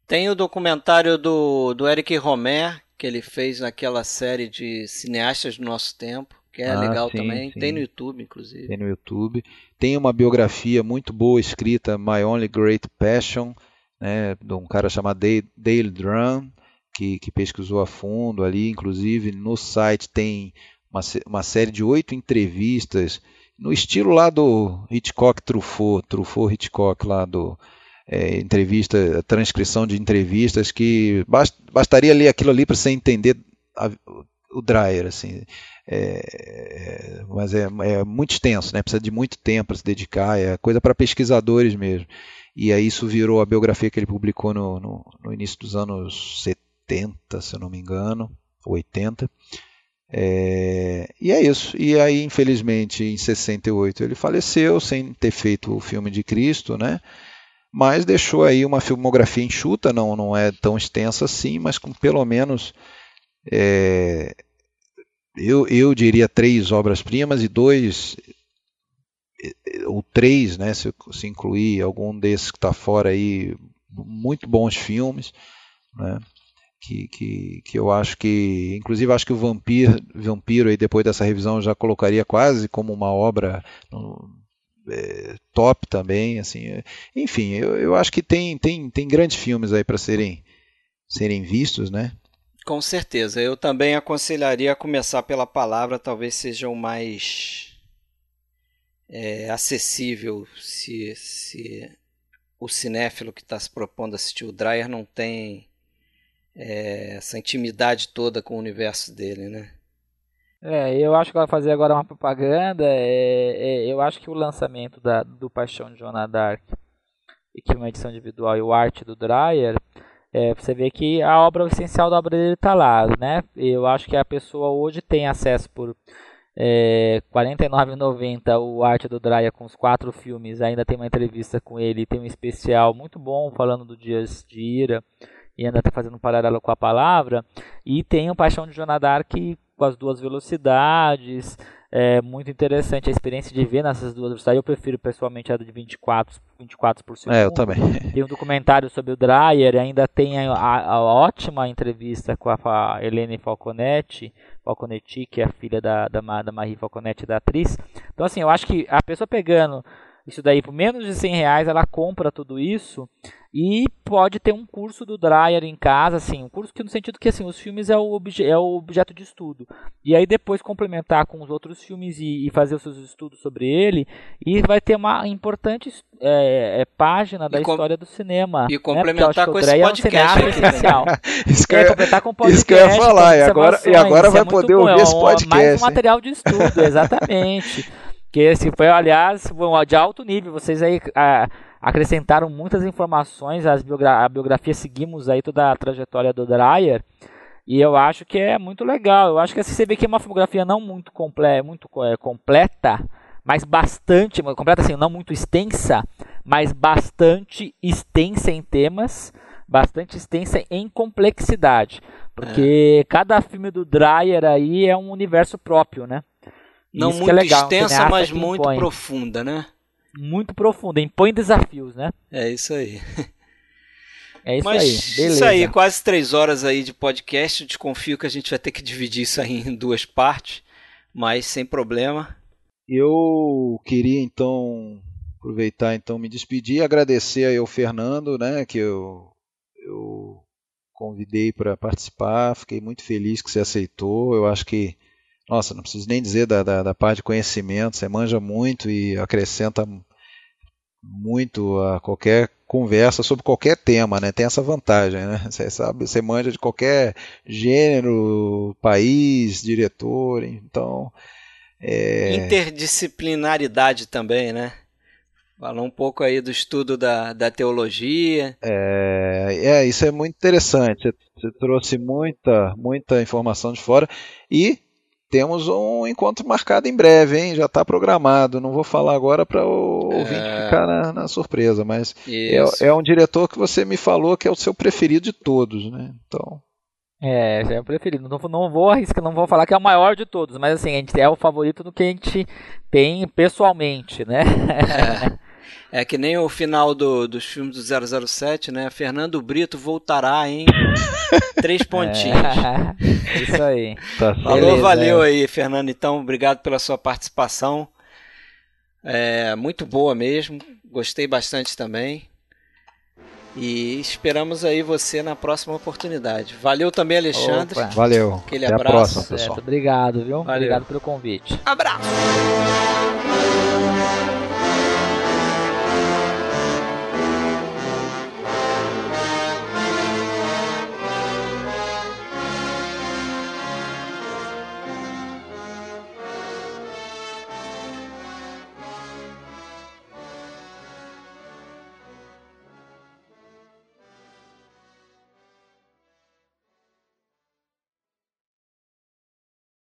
Tem o documentário do, do Eric Romer, que ele fez naquela série de cineastas do nosso tempo, que é ah, legal sim, também. Sim. Tem no YouTube, inclusive. Tem no YouTube. Tem uma biografia muito boa escrita, My Only Great Passion, né, de um cara chamado Dale Drum, que, que pesquisou a fundo ali, inclusive no site tem uma, uma série de oito entrevistas no estilo lá do Hitchcock Truffaut, Truffaut Hitchcock lá do é, entrevista, transcrição de entrevistas que bast, bastaria ler aquilo ali para você entender a, o Dreyer, assim. É, mas é, é, muito extenso, né? Precisa de muito tempo para se dedicar, é coisa para pesquisadores mesmo. E aí isso virou a biografia que ele publicou no, no, no início dos anos 70, se eu não me engano, 80. É, e é isso. E aí, infelizmente, em 68 ele faleceu sem ter feito o filme de Cristo, né? Mas deixou aí uma filmografia enxuta, não, não é tão extensa assim, mas com pelo menos é, eu, eu diria três obras-primas e dois ou três, né, se, se incluir algum desses que está fora aí, muito bons filmes, né? que, que, que eu acho que, inclusive acho que o Vampiro, Vampiro aí depois dessa revisão já colocaria quase como uma obra é, top também, assim, enfim, eu, eu acho que tem, tem, tem grandes filmes aí para serem, serem vistos, né? Com certeza, eu também aconselharia começar pela palavra, talvez seja o mais é, acessível se, se o cinéfilo que está se propondo assistir o Dreyer não tem é, essa intimidade toda com o universo dele, né? É, eu acho que vai fazer agora uma propaganda. É, é, eu acho que o lançamento da, do Paixão de Joana Dark, que é uma edição individual e o arte do Dreyer, é, você vê que a obra o essencial da obra dele está lá, né? Eu acho que a pessoa hoje tem acesso por é, R$ 49,90 o arte do Dreyer com os quatro filmes. Ainda tem uma entrevista com ele, tem um especial muito bom falando do Dias de Ira e ainda está fazendo um paralelo com a palavra. E tem o Paixão de Joana Dark com as duas velocidades. É muito interessante a experiência de ver nessas duas velocidades. Eu prefiro pessoalmente a de 24, 24 por segundo. É, eu também. Tem um documentário sobre o Dreyer, ainda tem a, a, a ótima entrevista com a, a Helene Falconetti, Falconetti, que é a filha da, da, da Marie Falconetti, da atriz. Então, assim, eu acho que a pessoa pegando isso daí por menos de 100 reais, ela compra tudo isso e pode ter um curso do Dreyer em casa, assim, um curso que no sentido que assim, os filmes é o, obje é o objeto de estudo. E aí depois complementar com os outros filmes e, e fazer os seus estudos sobre ele, e vai ter uma importante é, é, página da história do cinema. E né? complementar né? com esse podcast é um essencial. isso que, é, complementar com podcast, isso que eu ia falar, e agora, e agora vai é poder ouvir bom, esse podcast. Mais um material de estudo, exatamente. que esse foi, aliás, de alto nível. Vocês aí a, acrescentaram muitas informações. As biogra a biografia seguimos aí toda a trajetória do Dreyer. E eu acho que é muito legal. Eu acho que assim, você vê que é uma filmografia não muito, comple muito é, completa, mas bastante completa, assim, não muito extensa, mas bastante extensa em temas, bastante extensa em complexidade. Porque é. cada filme do Dreyer aí é um universo próprio, né? Não Isso muito é legal, extensa, mas muito impõe. profunda, né? Muito profunda, impõe desafios, né? É isso aí. É isso mas aí, beleza. Isso aí, quase três horas aí de podcast. Eu desconfio que a gente vai ter que dividir isso aí em duas partes, mas sem problema. Eu queria então aproveitar então me despedir e agradecer aí ao Fernando, né, que eu, eu convidei para participar. Fiquei muito feliz que você aceitou. Eu acho que nossa, não preciso nem dizer da, da, da parte de conhecimento, você manja muito e acrescenta muito a qualquer conversa sobre qualquer tema, né? Tem essa vantagem, né? Você sabe, você manja de qualquer gênero, país, diretor, então. É... Interdisciplinaridade também, né? Falou um pouco aí do estudo da, da teologia. É, é, isso é muito interessante. Você, você trouxe muita, muita informação de fora e temos um encontro marcado em breve, hein? Já está programado. Não vou falar agora para o é... ouvinte ficar na, na surpresa, mas é, é, um diretor que você me falou que é o seu preferido de todos, né? Então. É, é o preferido. Não, não vou arriscar, não vou falar que é o maior de todos, mas assim, a gente é o favorito do que a gente tem pessoalmente, né? É. É que nem o final do, dos filmes do 007, né? Fernando Brito voltará em três pontinhos. É, isso aí. Tá Falou, Beleza, valeu é. aí, Fernando. Então, obrigado pela sua participação. É, muito boa mesmo. Gostei bastante também. E esperamos aí você na próxima oportunidade. Valeu também, Alexandre. Opa. Valeu. Aquele Até abraço. a próxima, pessoal. Certo, obrigado, viu? Valeu. Obrigado pelo convite. Abraço.